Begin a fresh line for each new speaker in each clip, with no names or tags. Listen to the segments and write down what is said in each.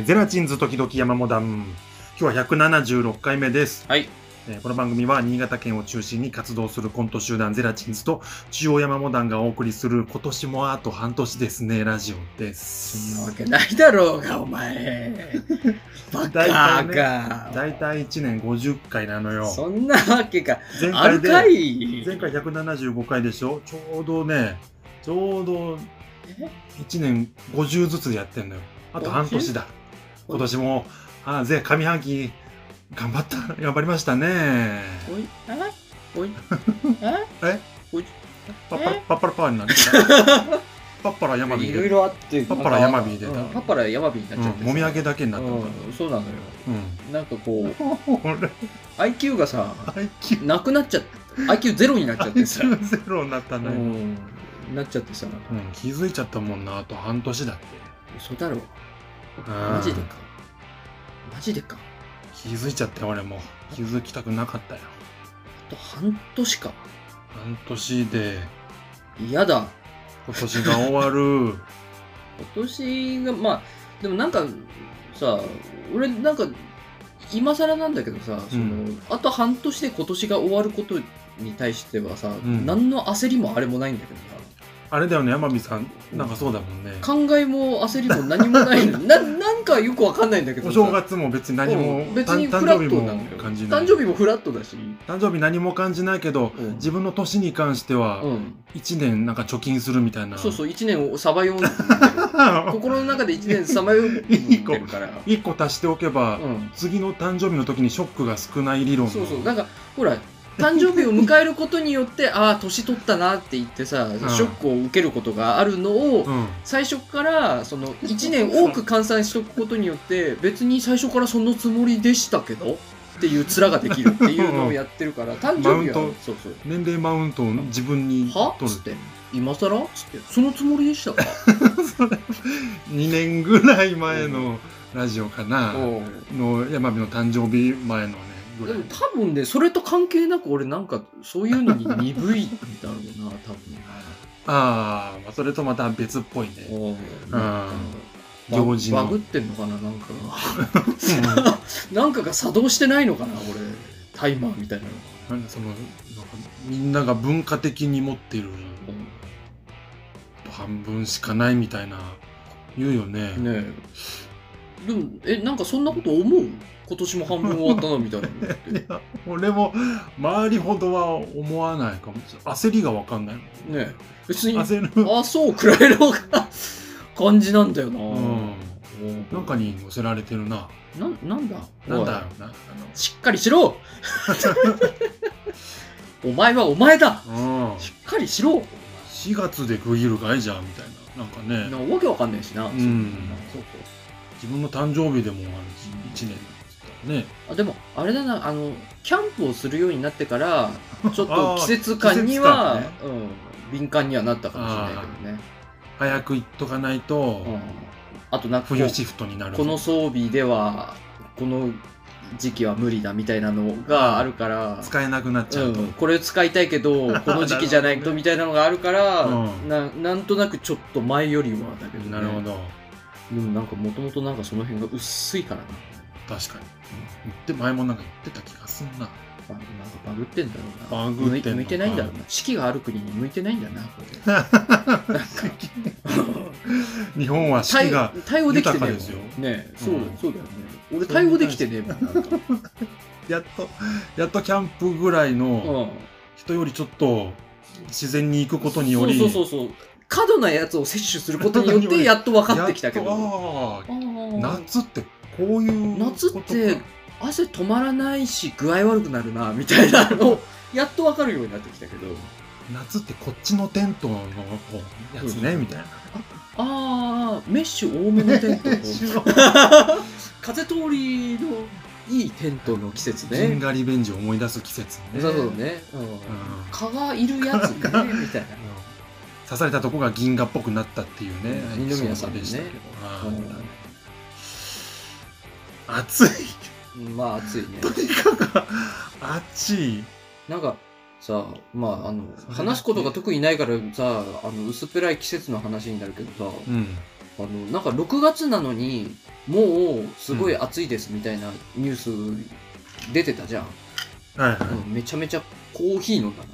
はい、ゼラチンズ時々山モダン。今日は176回目です。
はい。
えーこの番組は新潟県を中心に活動するコント集団ゼラチンズと中央山モダンがお送りする今年もあと半年ですね、ラジオで
そんな
す
わ。けないだろうが、お前。バ
大
カか。
だいたい1年50回なのよ。
そんなわけか。
前回で、
い
前回175回でしょ？ちょうどね、ちょうど1年50ずつやってんのよ。あと半年だ。今年も、あ、ぜ、上半期、頑張った、頑張りましたね。
おい、あおい、
え？
おい、
パッパラ、パッパラパーになってた。パッパラ山火で。
いろいろあって、
パッパラ山火で
うんパッパラ山火になっちゃってさ。
うんもみあげだけになった
そうなのよ。
うん。
なんかこう、
これ、
IQ がさ、
IQ、
なくなっちゃって、IQ ゼロになっちゃってさ。
IQ ゼロになった
う
ね。うん、
ん、なっちゃってさ。
気づいちゃったもんな、あと半年だって。
嘘だろ。
うん
マジでか。マジでか。
気づいちゃったよ、俺も。気づきたくなかったよ。
あと半年か。
半年で、
嫌だ。
今年が終わる。
今年がまあでもなんかさ俺なんか今更なんだけどさ、その
うん
あと半年で今年が終わることに対してはさ、
ん
何の焦りもあれもないんだけど
あれだよね、山美さん。なんかそうだもんね。
さ考えも焦りも何もないの。ななんかよくわかんないんだけど
お
さ。
正月も別に何も、
うん。別に
誕
フラッ
誕生日も
トなのよ。
感じない。
誕生日もフラットだし、
誕生日何も感じないけど、
うん。
自分の年に関しては、
うん、
1年なんか貯金するみたいな。
そうそう1年をさばよう。心の中で1年さばようんでるから。
1個足しておけば、
うん。
次の誕生日の時にショックが少ない理論の。
そうそうなんかほら誕生日を迎えることによってああ年取ったなって言ってさ、ショックを受けることがあるのを、
うん、
最初からその1年多く換算しておくことによって別に最初からそのつもりでしたけどっていう面ができるっていうのをやってるから誕生日はそうそう。
年齢マウントを自分に
は？っつって今更？っつって。そのつもりでしたか？
2年ぐらい前のラジオかな、
うん。
の山火の誕生日前のねぐらい。
多分ねそれと関係なく俺なんかそういうのに鈍いんだろうな多分。
ああそれとまた別っぽいね。
うん。
行事の
バグってんのかななんか。が なんかが作動してないのかな俺タイマーみたいなの。
なんかそのなんかみんなが文化的に持ってる半分しかないみたいな言うよね。
ねえ。でもえなんかそんなこと思う？今年も半分終わったなみたいな
俺も周りほどは思わないかもしれない。焦りが分かんないもん。
ねえ。別にあ
焦る。
そうくらいの感じなんだよな、
うん。なんかに乗せられてるな。
ななんだ？
なんだ
おい。
ろうなあ
しっかりしろ。お前はお前だ。
の、うん、
しっかりしろ。
4月で区切るかいじゃんみたいな。なんかね。
なわけわかんないしな、
ん。
そう
自分の誕生日でもあるし1年ね。
あでもあれだなあのキャンプをするようになってから ちょっと季節感には、
季節
うん、敏感にはなったかもしれないけどね、
早く行っとかないと
うん、あとなんか
冬シフトになる
この装備ではこの時期は無理だみたいなのがあるから、
使えなくなっちゃうと、
うん、これ使いたいけど この時期じゃないとみたいなのがあるから、
うん。
ななんとなくちょっと前よりはだけど、ね、
なるほど。
でもなんかもともとなんかその辺が薄いからね
確かに。言って前もなんか言ってた気がすんな。
あなんかバグってんだろうな。
バグってんのか。
向いてないんだろうな。四季がある国に向いてないんだなこれ。なんか。
日本は四季が
対対応できてねえもん。
豊かですよ。
ねそう,、
うん。
そうだよね。俺対応できてねえもんなんか、
やっとやっとキャンプぐらいの
うん。
人よりちょっと自然に行くことにより。
そうそうそうそう。過度なやつを摂取することによって やっと分かってきたけど。
やっとあ
あー
ー。夏ってこういう
夏って汗止まらないし具合悪くなるなみたいなの。をやっと分かるようになってきたけど。
夏ってこっちのテントのやつねみたいな。
ああメッシュ多めのテント。
ジ
風通りのいいテントの季節ね。
ンガリベンジを思い出す季節ね。
そうそうね、うん。
うん。
蚊がいるやつねみたいな。
刺されたとこが銀河っぽくなったっていうね。
うん。二宮さん
でしたけど。
うん。
あー暑い。
まあ暑いね。
とにかく暑い。
なんかさまああの話すことが特にないからさあの薄っぺらい季節の話になるけどさ
うん。
あのなんか6月なのにもうすごい暑いですみたいなニュース出てたじゃん、
はいはい。
うんめちゃめちゃコーヒー飲んだ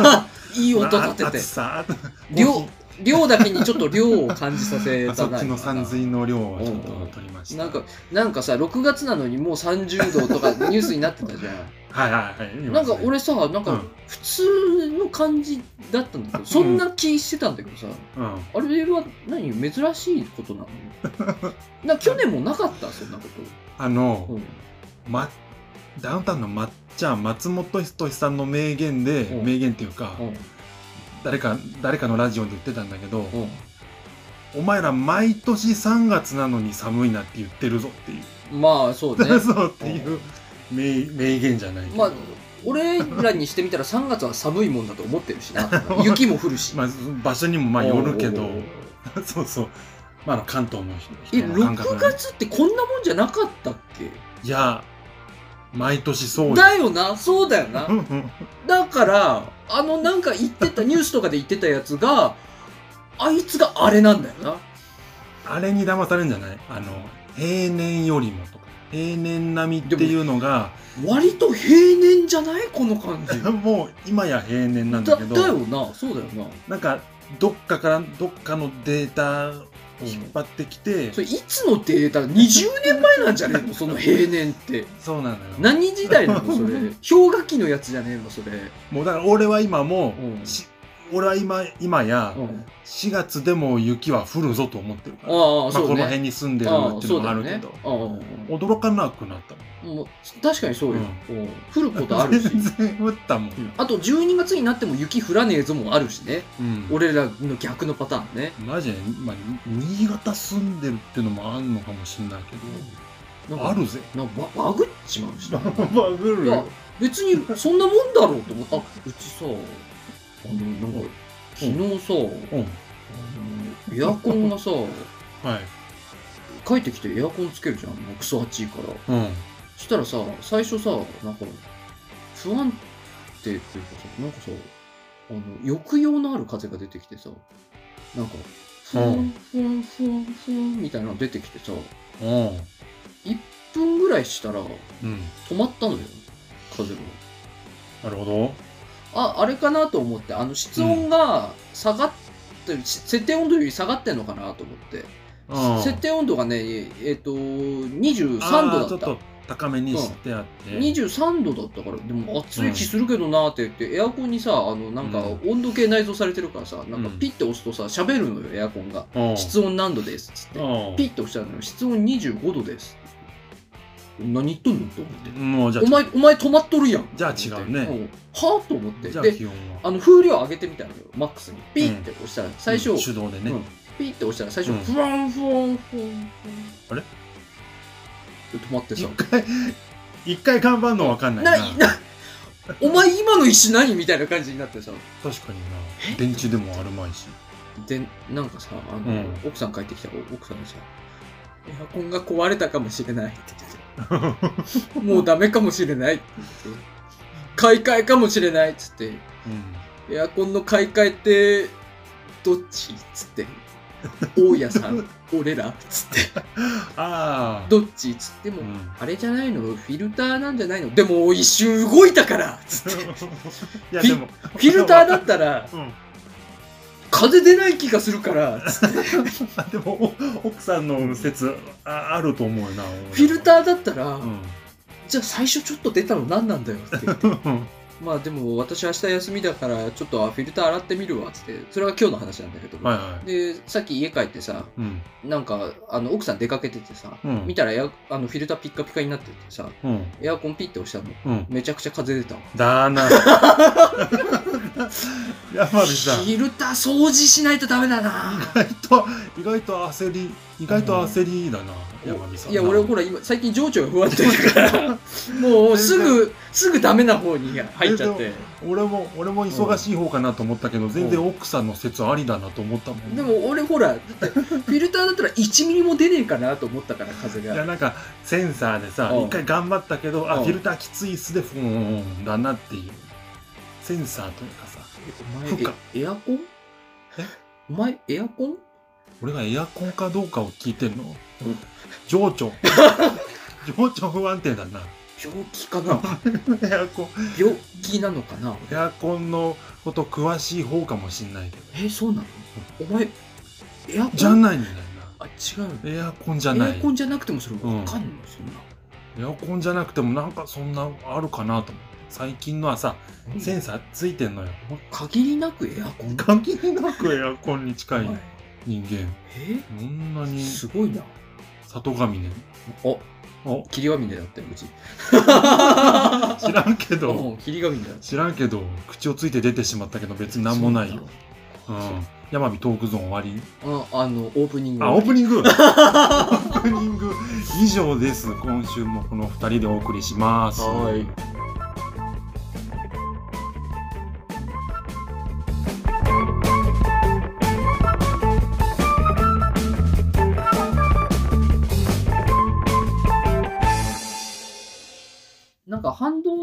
な。いい音立てて。
暑さ。
量量だけにちょっと量を感じさせたな。
っちのの量をちょっと取りました。
なんかなんかさ6月なのにもう30度とかニュースになってたじゃん。
はいはいはい。見
なんか俺さなんか
うん。
普通の感じだったんだけどそんな気してたんだけどさ、
うん。
あれは何珍しいことなの？な去年もなかった？そんなこ
あの
と、、うん。
ま、ダウンタウンのまっちゃん、松本人志さんの名言で、
うん。
名言っていうか、
うん
誰か、誰かのラジオで言ってたんだけど、
うん。
お前ら毎年3月なのに寒いなって言ってるぞっていう。
まあそうね。
そうっていう名名言じゃないけど。
まあ俺らにしてみたら3月は寒いもんだと思ってるしな。雪も降るし、
まあ、場所にもまあよるけど。そうそう。まあ関東の
え
人の感覚
6月ってこんなもんじゃなかったっけ？
いや、毎年そうよ。
だよな。そうだよな。だからあのなんか言ってたニュースとかで言ってたやつがあいつがあれなんだよな。
あれに騙されるんじゃない？あの、平年よりもとか、平年並みっていうのが、
割と平年じゃない？この感じ。
もう今や平年なんだ
だ
けど、
だよな。そうだよな。
なんか、どっかから、どっかのデータを引っ張ってきて、
それいつのデータ？20年前なんじゃねえの？その平年って。
そうなのよ。
何時代なの？それ。氷河期のやつじゃねえの？それ。
もうだから俺は今もう、
うん。
し俺は今、今や、
うん。
4月でも雪は降るぞと思ってるから。
ああ
まあ、
ね
この辺に住んでるっていうのもあるけど、
ね。
驚かなくなった
もう確かにそうよ、
う
うん降ることあるし、
全然降ったもん。
うんあと12月になっても雪降らねえぞもあるしね。
うん。
俺らの逆のパターンね。
マジで、まあ、新潟住んでるっていうのもあるのかもしれないけど、
なんか
あるぜ。
なんかババグっちまうしな
バグ
いや別にそんなもんだろうと思ってあうちさあのなんか昨日さ、
うん。
エアコンがさ
はい。
帰ってきてエアコンつけるじゃん。クソ暑いから。
うん。
そしたらさ最初さなんか不安定っていうかさなんかさあの抑揚のある風が出てきてさなんかふんふんふんふんみたいなの出てきてさ
うん。
1分ぐらいしたら
うん。
止まったのよ風が
なるほど。
ああれかなと思ってあの室温が下がってる、設定温度より下がってんのかなと思って、
うん。
設定温度がねえっ、と23
あー
度だった
ちょっと高めにしてあって。
23度だったからでも暑い気するけどなって言って、エアコンにさあのなんか
う
温度計内蔵されてるからさなんか
うん。
ピッて押すとさ喋るのよエアコンが。
うん。
室温何度ですっつって。
うん。
ピッて押したら、ね、室温25度です。何言っとんのと思って。お前お前止まっとるやん。
じゃあ違うね。
ん。はあと思って。
じゃあ
で。あの風量上げてみたのよマックスに。ピッて押したら最初、
うん。手動でね。
うん。ピッて押したら最初、
うん
ふわんふわんふわん。
あれ？
で止まってさ
一回、一回頑張るのわかんないな。
ななお前今の石何みたいな感じになってさ
確かにな。電池でもあるまいし。
でなんかさあの、
うん
奥さん帰ってきたら奥さんにさ「エアコンが壊れたかもしれない」って言ってて「もうダメかもしれない」って言って「買い替えかもしれない」っつって
うん。
「エアコンの買い替えってどっち?」っつって「大家さん俺ら」っつって
ああ。
「どっち?」っつっても、
うん
あれじゃないの？フィルターなんじゃないの？でも一瞬動いたからっつって
いや、
フィ
でも。
フィルターだったら
うん。
風出ない気がするからっつって
あ でも、お奥さんの説ああると思うよな。
フィルターだったら、
うん。
じゃあ最初ちょっと出たの何なんだよ？って言って
うん
まあでも私明日休みだからちょっとあフィルター洗ってみるわっつってそれは今日の話なんだけど、
はいはい。
でさっき家帰ってさ
うん。
なんかあの奥さん出かけててさ、
うん
見たらエアあのフィルターピッカピカになっててさ
うん。
エアコンピッて押したの
うん。
めちゃくちゃ風出たわ
だな。山火さん。
フィルター掃除しないとダメだな
意外と、意外と焦り、意外と焦りだな、山火さん。
いや俺ほら今最近情緒が不安定だから。もうすぐすぐダメな方に入っちゃって。
俺も、俺も忙しい方かなと思ったけど、全然奥さんの説ありだなと思ったもん。
でも俺ほらだってフィルターだったら1ミリも出ねえかなと思ったから風
いや、
が
なんか、センサーでさ、
うん。
一回頑張ったけど、あ、
うん。
フィルターきついっすで、ふーん、だなっていう。センサーというかさ、
お前エアコン？
え？
お前エアコン？
俺がエアコンかどうかを聞いてんの？
うん
情緒。情緒不安定だな。
病気かな？
エアコン、
病気なのかな？
エアコンのこと詳しい方かもしんないけど。
え、そうなの？お前、エアコン？
じゃないんだよ
あ、違う。
な。エアコンじゃない。
エアコンじゃなくてもそれわかんの、そんな。
エアコンじゃなくてもなんかそんなあるかなと思って。最近のはさ、センサーついてんのよ。
限りなくエアコン？
関係なくエアコンに近い
はい
人間。
え？
こんなに
すごいな。
里上ね。
お、
お、
霧ヶ峰だったよ、うち。
知らんけど、
うん霧ヶ峰だった。
知らんけど、口をついて出てしまったけど別になんもないよ。うん。山火トークゾーン終わり。
あ、あの、オープニング。
あ、オープニング オープニング以上です。今週もこの二人でお送りします。
はい。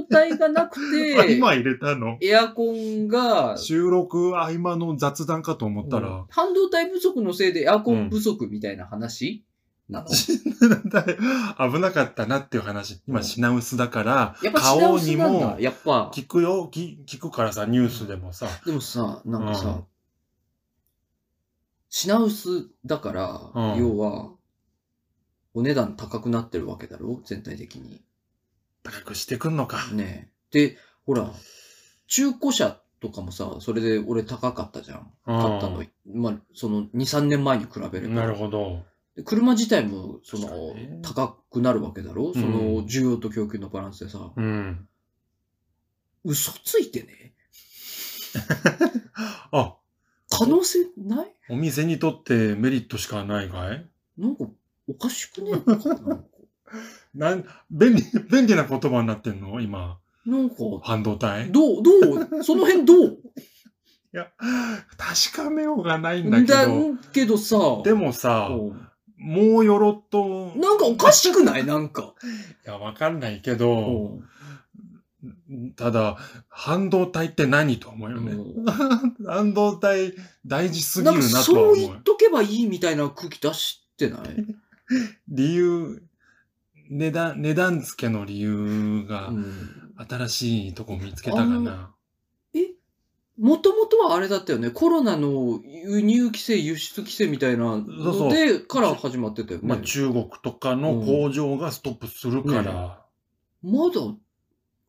か半導体がなく
あ
て、
今入れたの？
エアコンが、
収録合間の雑談かと思ったら、
半導体不足のせいでエアコン不足みたいな話？なの、
危なかったなっていう話。今品薄だから
やっ、ぱ
買おうにも。
やっぱ。
聞くよ、聞聞くからさ、ニュースでもさ。
でもさ、なんかさ、
うん
品薄だから、
うん
要は、お値段高くなってるわけだろ？全体的に。
高くしてくんのか。
ねえ。で、ほら、中古車とかもさ、それで俺高かったじゃん。買ったの。まあ、その2、3年前に比べれば。
なるほど。
で車自体も、その高くなるわけだろ？その、需要と供給のバランスでさ、
うん。
嘘ついてね？
あ、
可能性ない？
お店にとってメリットしかないかい？
なんか、おかしくね？えかなんか。
なん、便利、便利な言葉になってんの？今。
なんか、
半導体？
どう、どう、その辺どう？
いや、確かめようがないんだけ
だ
ど。
けどさ、
でもさ、
うん
もうよろっと、い
なんかおかしくない？なんか。
や、わかんないけ
う
ど、
ん
ただ、半導体って何と思うよね。
うん
半導体大事すぎるなとは
そう
思う。
言っとけばいいみたいな空気出してない？
理由、値段、値段付けの理由が
う、ん。
新しいとこ見つけたかな。
もともとはあれだったよね？コロナの輸入規制、輸出規制みたいなので、から始まってたよね？
まあ中国とかの工場がストップするから。
まだ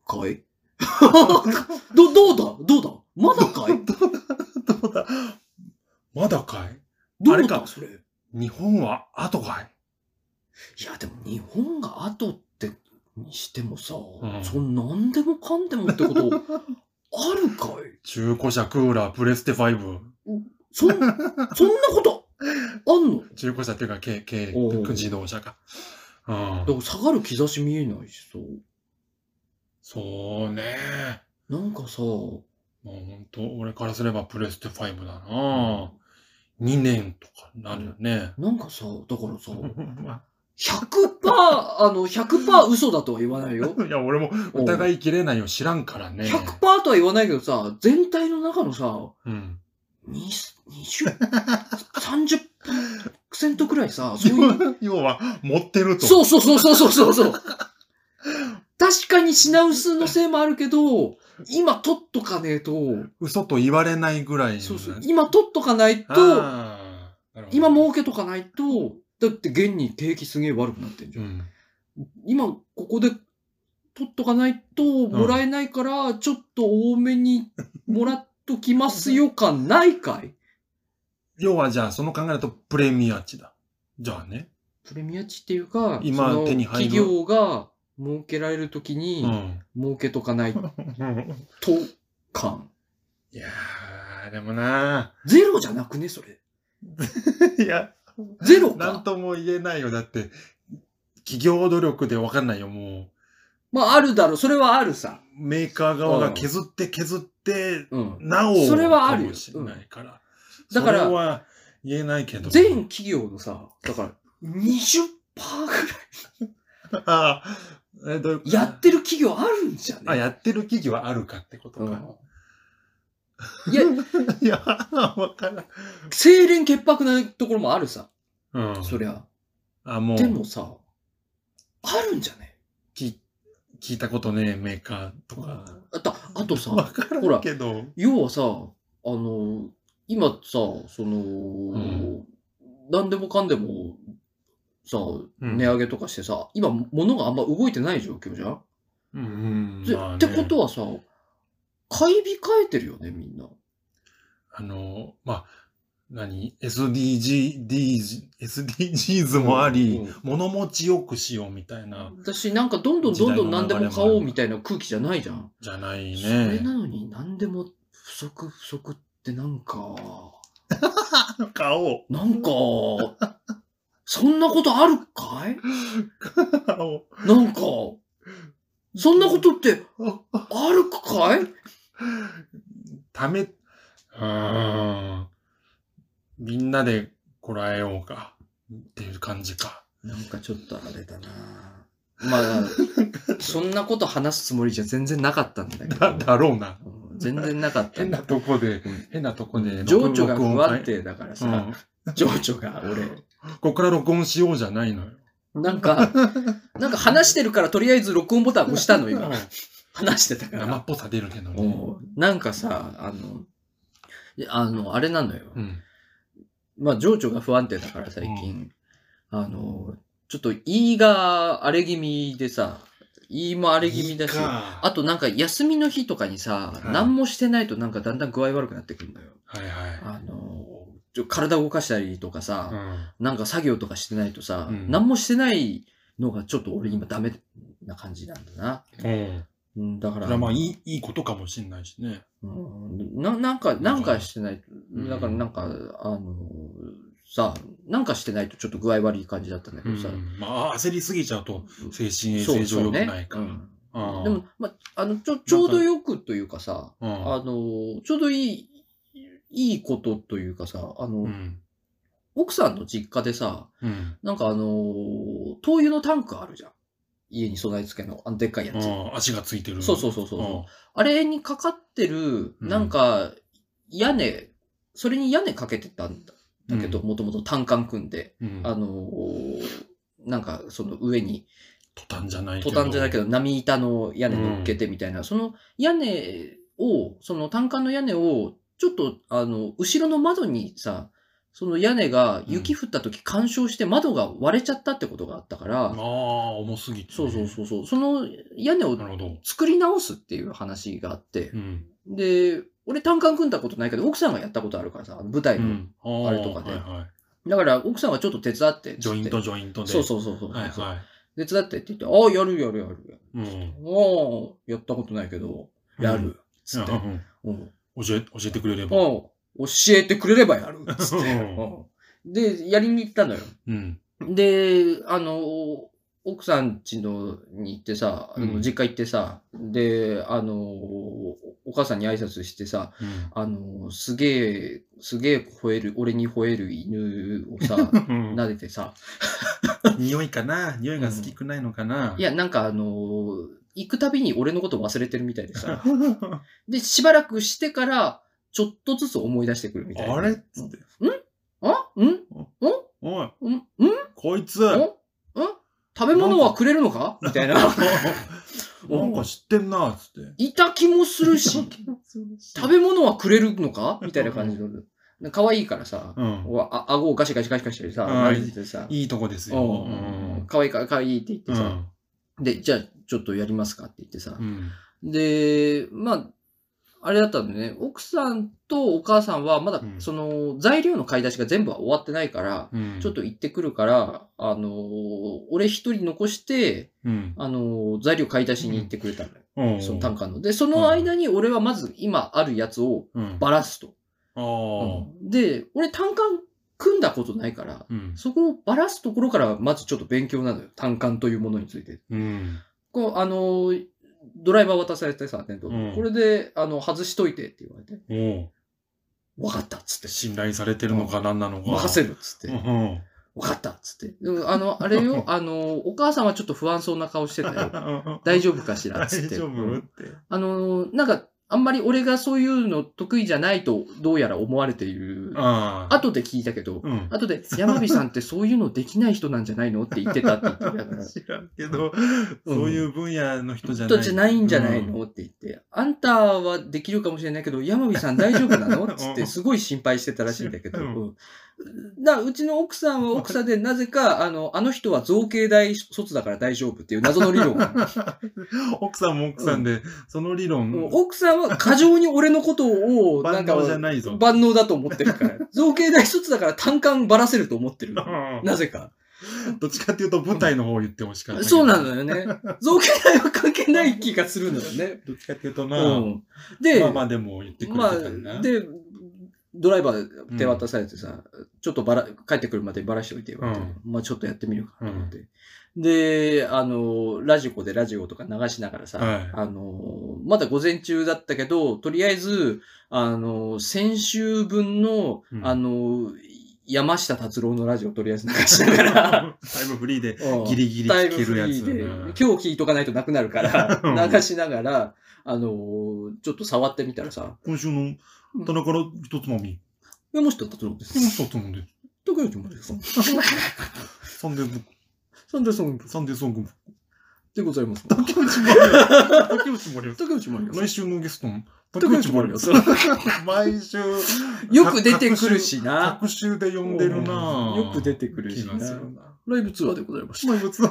かい？ど、どうだ？どうだ？まだかい？
どうだ？どうだ？まだかい？
どうだ？それ。
日本は後かい？
いや、でも日本が後ってにしてもさ、
ん
そんなんでもかんでもってことあるかい？
中古車クーラープレステ5。
そん、そんなことあんの？
中古車っていうか軽、
おう
軽自動車か。うん
だから下がる兆し見えないしさ。
そうね。
なんかさ、
もう本当俺からすればプレステ5だな、2年とかなるよね。
なんかさ、だからさ、
ま
100%、あの、100%嘘だとは言わないよ。
あ いや、俺も疑いきれないよ。知らんからね。
100%とは言わないけどさ、全体の中のさ、
うん。
20、20 30%くらいさ、そういう。
要は、持ってると。
そうそうそうそうそうそうそう。確かに品薄のせいもあるけど、今取っとかねえと、
嘘と言われないぐらいのね。
そうそう、今取っとかないと、今儲けとかないと、だって現に景気すげえ悪くなってんじゃん。
うん。
今ここで取っとかないともらえないから、ちょっと多めにもらっときますよ感ないかい？
要はじゃあ、その考えだとプレミア値だ。じゃあね。
プレミア値っていうか、
今手に入る
企業が儲けられるとき
う
に
ん。
儲けとかないと 感。
いやー、でもな
ゼロじゃなくねそれ。
ー。いや、
ゼロか。
なんとも言えないよ。だって、企業努力でわかんないよ、も
まああるだろう。それはあるさ。
う。メーカー側が削って削って、
うん。
なお、
それはあるよ
ないから。
だから
は言えないけど。
全企業のさ、だから20%ぐらい
あーえどういう
やってる企業あるんじゃね？
あ、やってる企業はあるかってことか。
うんいや、
いや、わからん。
清廉潔白なところもあるさ。
うん。
そりゃ。
あ、もう、
でもさ、あるんじゃね？
聞聞いたことねえメーカーとか。
あと、あとさ、
わから
ほら
んけど。
要はさ、あの、今さ、その、
ん
何でもかんでも、さ、
うん
値上げとかしてさ、今、物があんま動いてない状況じゃん、
うんうん。
で
まあね
ってことはさ、買い控えてるよね、みんな。
あの、まあ、何 ?SDG、SDGs もあり、
うんうん
物持ちよくしようみたいな、
私なんかどんどんどんどん何でも買おうみたいな空気じゃないじゃん。
じゃない
それ
ね。
なのに何でも不足不足ってなんか、
買おう。
なんか、そんなことあるかい？なんか、そんなことってあるかい？
ため、うーん。みんなでこらえようか。っていう感じか。
なんかちょっとあれだなまあ、そんなこと話すつもりじゃ全然なかったんだけど。
だ、だろうな。
うん全然なかった
変なとこで、
うん
変なとこで。
情緒が不安定だからさ、
うん。
情緒が俺。
ここから録音しようじゃないのよ。
なんか、なんか話してるからとりあえず録音ボタン押したの今。
うん
話してたから。
生っぽさ出るけどね。
なんかさ、あの、あの、あれなのよ。
うん。
まあ、情緒が不安定だから最近、あの、ちょっと胃が荒れ気味でさ、胃も荒れ気味だし、
いいか
あとなんか休みの日とかにさ、
はい
何もしてないとなんかだんだん具合悪くなってくるんだよ。
はいは
あの、ちょ体動かしたりとかさ、
い。うん。
なんか作業とかしてないとさ、
うん
何もしてないのがちょっと俺今ダメな感じなんだな。
うん。
うん、だから、
まあいい、いいことかもしれないしね。
うんななんか、なんかしてないだからなんか、あの、さ、なんかしてないとちょっと具合悪い感じだったんだけどさ。
うんまあ焦りすぎちゃうと精神衛生上良くないから。
でも、ま、あの、ちょ、ちょうどよくというかさ、
うん
あの、ちょうどいい、いいことというかさ、あの、
うん。
奥さんの実家でさ、
うん。
なんかあの、灯油のタンクあるじゃん。家に備え付けの、あの、でっかいやつ。
うん足がついてる。
そうそうそうそうあれにかかってる、
うん
なんか、屋根、それに屋根かけてたんだだけど、
うん
もともと単管組んで、
うん。
あのーなんかその上に、
トタンじゃないけ
ト
ど。
タンじゃないけど、波板の屋根乗っけてみたいな、その屋根を、その単管の屋根を、ちょっと、あの、後ろの窓にさ、その屋根が雪降った時干渉して窓が割れちゃったってことがあったから、
ああ、重すぎて。
そうそうそうそう、その屋根を。作り直すっていう話があって、
うん。
で、俺単管組んだことないけど、奥さんがやったことあるからさ、舞台の。
うん。
あれとかで
はいは
だから、奥さんはちょっと手伝ってって。
い。ジョイントジョイントで。
そうそうそうそう。
はいは
手伝ってって言って、ああ、やるやるやる。
い。うん。
ああ、やったことないけど、やる。つって。
うん
うん
教え、教えてくれれば。
うん教えてくれればやる。つって。
うん
うんで、やりに行ったのよ。
うん。
で、あの、奥さん家のに行ってさ、あの
うん
実家行ってさ、で、あの、お母さんに挨拶してさ、
うん。
あの、すげえ、すげえ吠える、俺に吠える犬をさ、
うん
撫でてさ、
匂いかな？匂いが好きくないのかな？い
や、なんかあのー行くたびに俺のこと忘れてるみたいでさ、で、しばらくしてから、ちょっとずつ思い出してくるみたいな。
あれ？っつって。
あ？ん？
おい、
ん？んん？
こいつ。
ん？ん？食べ物はくれるのか？みたいな。
なんか知ってんな、つって。
いた気もするし、食べ物はくれるのか？みたいな感じの。可愛いからさ、
うん。
あ顎をガシガシガシガシしてさ、
いいとこですよ。
うん可愛いから可愛いって言ってさ、
うん。
で、じゃあちょっとやりますかって言ってさ
う、ん。
で、まあ、あれだったんでね、奥さんとお母さんはまだ
うん
その材料の買い出しが全部は終わってないから、
うん。
ちょっと行ってくるから、あのー俺一人残して、
うん。
あのー材料買い出しに行ってくれたのよ。
うん。
その単価の。で、その間に俺はまず今あるやつを
うん。
ばらすと。
ああ。
うんで、俺単管組んだことないから、
うん。
そこをばらすところからまずちょっと勉強なのよ。単管というものについて。
うん。
こう、あのードライバー渡されてさ、テント
うん
これで、あの、外しといてって言われて、
おう
わかったっつって。
信頼されてるのか何なのか。
任せるっつって
う。ん。
わかったっつって。でもあの、あれよ、あの、お母さんはちょっと不安そうな顔してたよ。大丈夫かしらっつって。
大丈夫
うん
って。
あの、なんか、あんまり俺がそういうの得意じゃないとどうやら思われている。
ああ。
後で聞いたけど、
うん。
後で山火さんってそういうのできない人なんじゃないのって言ってたって言ってた。
知らんけど、そういう分野の人じゃない。
人じゃないんじゃないのって言って、あんたはできるかもしれないけど、山火さん大丈夫なの？っつって、すごい心配してたらしいんだけど、だうちの奥さんは奥さんで、なぜか、あの、あの人は造形大卒だから大丈夫っていう謎の理論が。
奥さんも奥さんで、その理論、
奥さんは過剰に俺のことを、なんか、
万能じゃないぞ。
万能だと思ってるから。造形大卒だから単管ばらせると思ってる。
うん
なぜか。
どっちかっていうと舞台の方を言ってほしかった。
そうなのよね。造形大は関係ない気がするのよね。
どっちかっていうと
う
な、
ん。で、
まあまあでも言ってくれ
ま
てたんだ
あ、で、ドライバーで手渡されてさ、ちょっとばら、帰ってくるまでばらしておいてよって、まあちょっとやってみるかと思って。で、あの、ラジコでラジオとか流しながらさ、
はい。
あの、まだ午前中だったけど、とりあえず、あの、先週分の、
うん。
あの、山下達郎のラジオをとりあえず流しながら、
タイムフリーで
うん。
ギリギリ
タイム
聞けるやつ
フリーで、
うん
今日聞いとかないとなくなるから
うん、
流しながら、あのーちょっと触ってみたらさ、
今週の棚から一つまみ。
山下達郎です。
一つもんで。
竹内まりやです。
サンデーブック、
サンデーソング
サンデーソング。
でございます。
竹内まりや。竹内まりや。
竹内まりや
来週のゲストの
竹内まりや。
毎週。
よく出てくるしな。
各週で呼んでるな
よく出てくるしな。ライブツアーでございました。
まあ、別だ。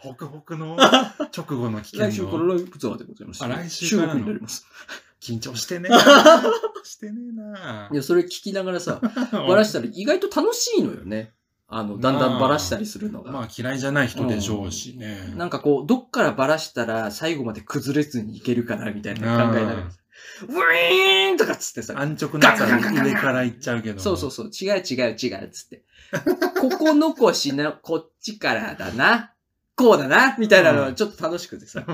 ホクホクの直後の危険
来週から
の。
ライブツアーでございました。
あ来週から
になります。
緊張してね してねえない
や、それ聞きながらさ、バラしたら意外と楽しいのよね。あの、だんだんバラしたりするのが。
まあ嫌いじゃない人でしょうしね。
なんかこう、どっからバラしたら最後まで崩れずにいけるかな、みたいな考えながら。ウィーンとかっつってさ。
安直なやつは上から行っちゃうけど。
そうそうそう、違う違う違うっつって。ここ残しな、こっちからだな。こうだな。みたいなのはちょっと楽しくてさ。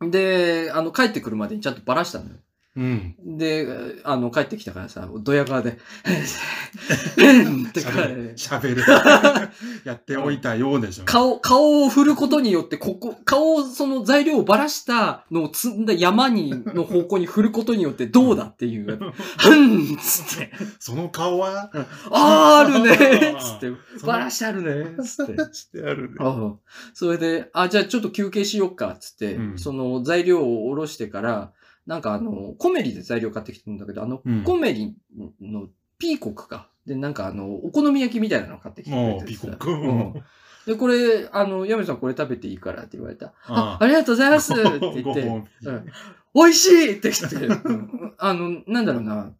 うん。
で、あの、帰ってくるまでにちゃんとバラしたのよ。
うん。
で、あの、帰ってきたからさ、ドヤ顔で、って
喋る。喋る。やっておいたようでしょ。
顔、顔を振ることによって、ここ、顔を、その材料をばらしたのを積んだ山に、の方向に振ることによってどうだっていう、ふんっつって、
その顔は？
あーあるねっ つって、ばらしてあるねっつって。
してあるね。
ああそれで、あ、じゃあちょっと休憩しよっか、っつって、
うん
その材料をおろしてから、なんかあの、コメリで材料買ってきてるんだけど、あの、
うん。
コメリのピーコックか。で、なんかあの、お好み焼きみたいなの買ってきてくれ
もう、
てさ
ピコック。
うん。で、これ、あの、ヤメさんこれ食べていいからって言われた。あ
あ、
ありがとうございますって言って、
美。
うん。美味しいって言って、うん。あの、なんだろうな、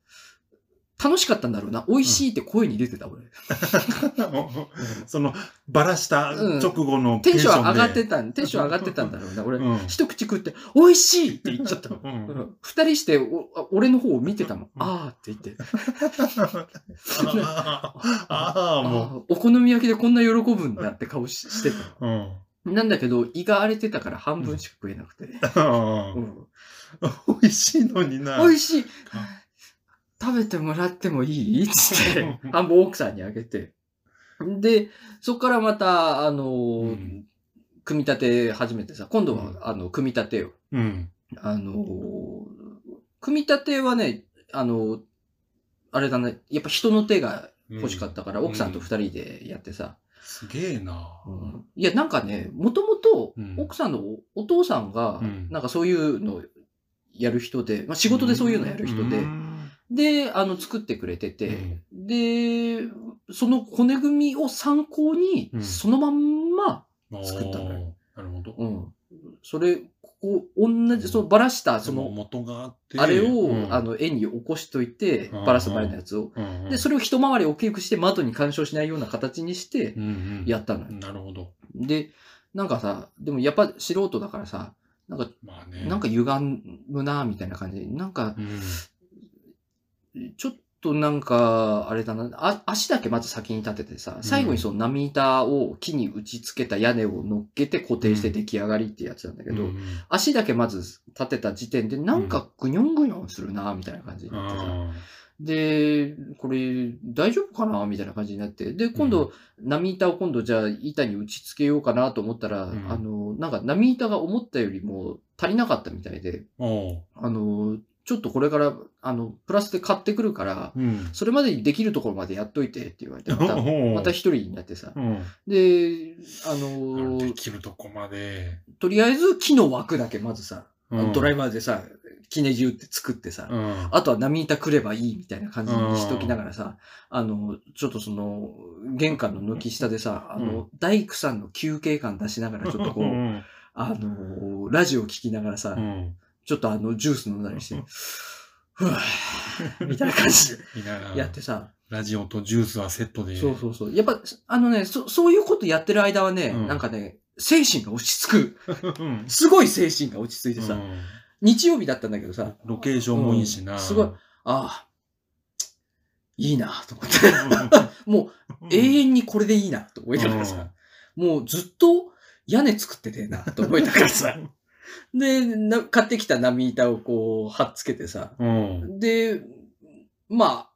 楽しかったんだろうな。美味しいって声に出てた、俺。
その、ばらした直後の
テンション上がっ
で
てたん、テンション上がってたんだろうな。俺、
うん
一口食って、美味しいって言っちゃったの。二人して俺の方を見てたの。あーって言って。
ああ、ああ、も
あーお好み焼きでこんな喜ぶんだって顔ししてた。の。なんだけど、胃が荒れてたから半分しか食えなくて。うん
美味しいのにな。
美味しい食べてもらってもいい？つって、半分奥さんにあげて。で、そこからまた、あのー
うん
組み立て始めてさ、今度は、
うん。
あの、組み立てを。
うん。
あのー組み立てはね、あのーあれだね、やっぱ人の手が欲しかったから、
うん
奥さんと二人でやってさ、
すげえな。
うん。いや、なんかね、もともと
うん。
奥さんのおお父さんが
うん、
なんかそういうのやる人で、まあ、仕事でそういうのやる人で
う、ん
で、あの、作ってくれてて、で、その骨組みを参考に
う、ん
そのまんま、作ったのよ
なるほど。
うん。それ、ここ、同じ、そのバラした、そ
その
の、
元があって。
あれを、
うん
あ、の、絵に起こしといて、
うん
バラす前のやつを。
うんうん
で、それを一回り大きくして窓に干渉しないような形にして
うんうん
やったのよ。
なるほど。
で、なんかさ、でもやっぱ素人だからさ、なんか、
まあね。
なんか歪むなみたいな感じで、なんか、
うん、
ちょっとなんか、あれだな、あ足だけまず先に立ててさ、最後にその波板を木に打ち付けた屋根を乗っけて固定して出来上がりってやつなんだけど、
うん
足だけまず立てた時点でなんかぐにょんぐにょんするなみたいな感じになってさ。
あ
で、これ、大丈夫かなみたいな感じになって。で、今度、波板を今度、じゃあ、板に打ち付けようかなと思ったら、
うん
あの、なんか、波板が思ったよりも足りなかったみたいで。あの、ちょっとこれから、あの、プラスで買ってくるから、
うん。
それまでにできるところまでやっといてって言われて、また、また一人になってさ。
うん。
で、あの
できるとこまで。
とりあえず木の枠だけまずさ、
うん
ドライバーでさ、木ネジ打って作ってさ、
うん。
あとは波板くればいいみたいな感じにしときながらさ、あの、ちょっとその、玄関の軒下でさ、あの、大工さんの休憩感出しながら、ちょっとこう、
ん。
あの、ラジオ聞きながらさ、
うん。
ちょっとあの、ジュース飲んだりして、ふわーみたいな感じで。やってさ、
ラジオとジュースはセットで。
そうそうそう。やっぱ、あのね、そ、そういうことやってる間はね、
うん
なんかね、精神が落ち着く。
うん。
すごい精神が落ち着いてさ、
うん
日曜日だったんだけどさ、
ロケーションもいいしな。
うんすごいああ、いいなと思って。もう
うん。
永遠にこれでいいなと思いながらさ、もうずっと屋根作っててえなと思いながらさ、で、な買ってきた波板をこう、貼っつけてさ、
うん。
で、まあ、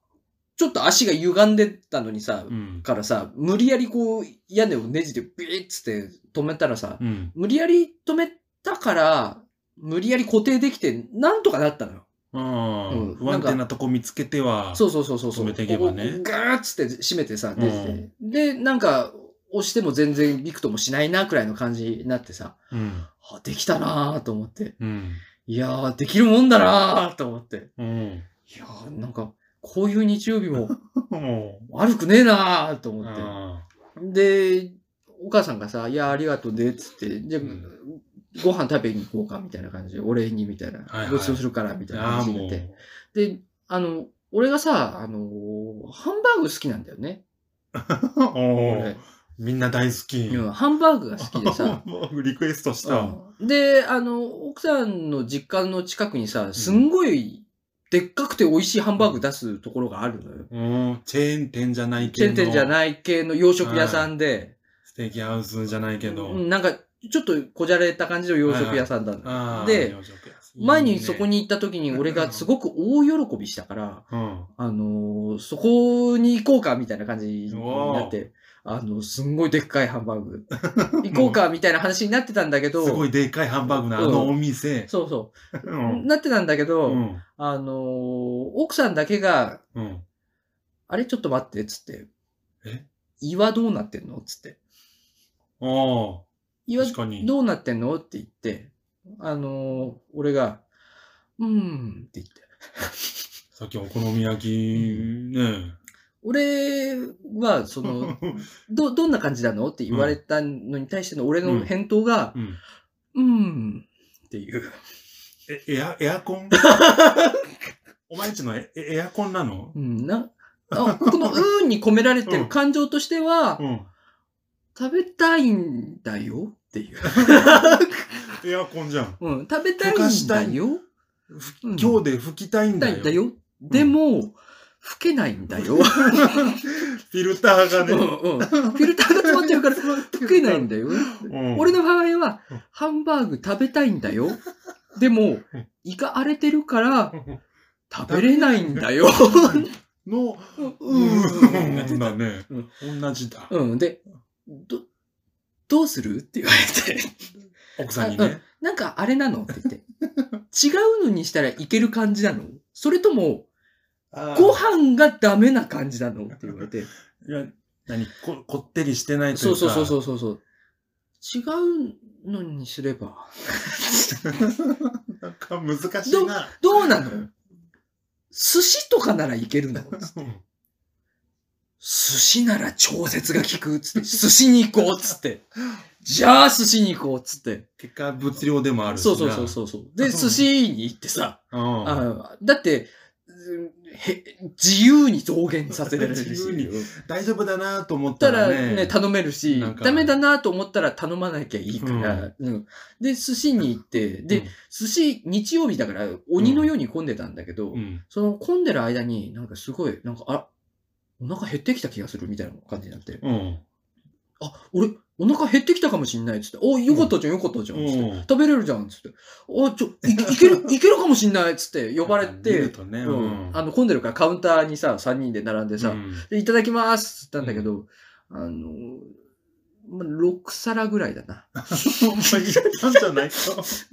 ちょっと足が歪んでたのにさ、
うん。
からさ、無理やりこう、屋根をネジでビーッつって止めたらさ、
うん。
無理やり止めたから、無理やり固定できて、なんとかなったのよ。
うん
うん
不安定なとこ見つけては、
そうそうそうそうそう。
止めていけばね
ガーッつって締めてさ、ネジで。で、なんか、押しても全然ビクともしないな、くらいの感じになってさ、
うん。
あ、できたなーと思って。
うん。
いやー、できるもんだなーと思って。
うん。
いやー、なんか、こういう日曜日も
も
悪くねえなーと
う。
思って。
あ
で、お母さんがさ、いや、ありがとうね、っつって、じゃあ、
うん
ご飯食べに行こうか、みたいな感じで、お礼に、みたいな。
はいはい
ごちそうするから、みたいな
あ
感じになっ
も
て。
う。
で、あの、俺がさ、あのーハンバーグ好きなんだよね。
みんな大好き。
うんハンバーグが好きでさ。
リクエストした。
うんで、あの、奥さんの実家の近くにさ、すんごい、でっかくて美味しいハンバーグ出すところがあるのよ。
うん。チェーン店じゃないけど。
チェーン店じゃない系の洋食屋さんで、
ステーキハウスじゃないけど。
うんなんか、ちょっとこじゃれた感じの洋食屋さんだ
ああ。
で、前にそこ、に行った時に俺がすごく大喜びしたから、
いいね
あのーそこに行こうかみたいな感じになって、あの、すんごいでっかいハンバーグ。行こうかみたいな話になってたんだけど、
うん。すごいでっかいハンバーグのあのお店。
そうそうう。
ん。
なってたんだけど、
うん。
あのー奥さんだけが、
うん。
あれちょっと待って、つって。
え
岩どうなってんの？つって。
ああ。
岩
確かに。
どうなってんの？って言って、あのー俺が、うーんって言って。
さっきお好み焼き、ね
俺は、その、ど、どんな感じなの？って言われたのに対しての俺の返答が
う、ん。
うーんっていう。
え、エア、エアコン？お前んちのエエアコンなの？
うん、な、あこのうーんに込められてる感情としては、
うん。
食べたいんだよっていう。
エアコンじゃん。
うん、食べたいんだよ。
今日で吹きたいんだよ。
だよ。でも、吹けないんだよ。
フィルターがね。
うんうん。フィルターが詰まってるから、吹けないんだよ。
うん。
俺の場合は
うん、
ハンバーグ食べたいんだよ。でも、胃が荒れてるから、食べれないんだよ。
の、
う
うん。
ん。
だね
うん。
同じだ。
うん。で、ど、どうするって言われて。
奥さん。にね。
なん。かあれなのって言って。違うのにしたらいける感じなのそれとも、ご飯がダメな感じなの？って言われて。
いや、何？こ、こってりしてないといか。
そううそうそうそうそうそう。違うのにすれば。
なんか難しいな。
どうなの？寿司とかならいけるの？寿司なら調節が効くっつって、寿司に行こうっつって。じゃあ寿司に行こうっつって。
結果、物量でもあるしな。
そうそうそうそうそう。で、寿司に行ってさ、
うん。
あだって、うんへ自由に増減させられるし。
自由に大丈夫だなと思っ
たら
たらね。
ね、頼めるしダメだなと思ったら頼まなきゃいいから、うんで、寿司に行って、で、寿司日曜日だから鬼のように混んでたんだけど、
うん、うん。
その混んでる間になんかすごい、なんか、あ、お腹減ってきた気がするみたいな感じになって、
うん。
あ、俺、お腹減ってきたかもしんないっつって、お、よかったじゃん、よかったじゃん、つって。
うん
食べれるじゃん、つって。あ、ちょ、い いける、いけるかもしんないっつって呼ばれて、
とね、
う
うん
ん。あの、混んでるからカウンターにさ、3人で並んでさ、
うん
でいただきますっつったんだけど、あの、まあ、6皿ぐらいだな。
お前入れたんじゃないか。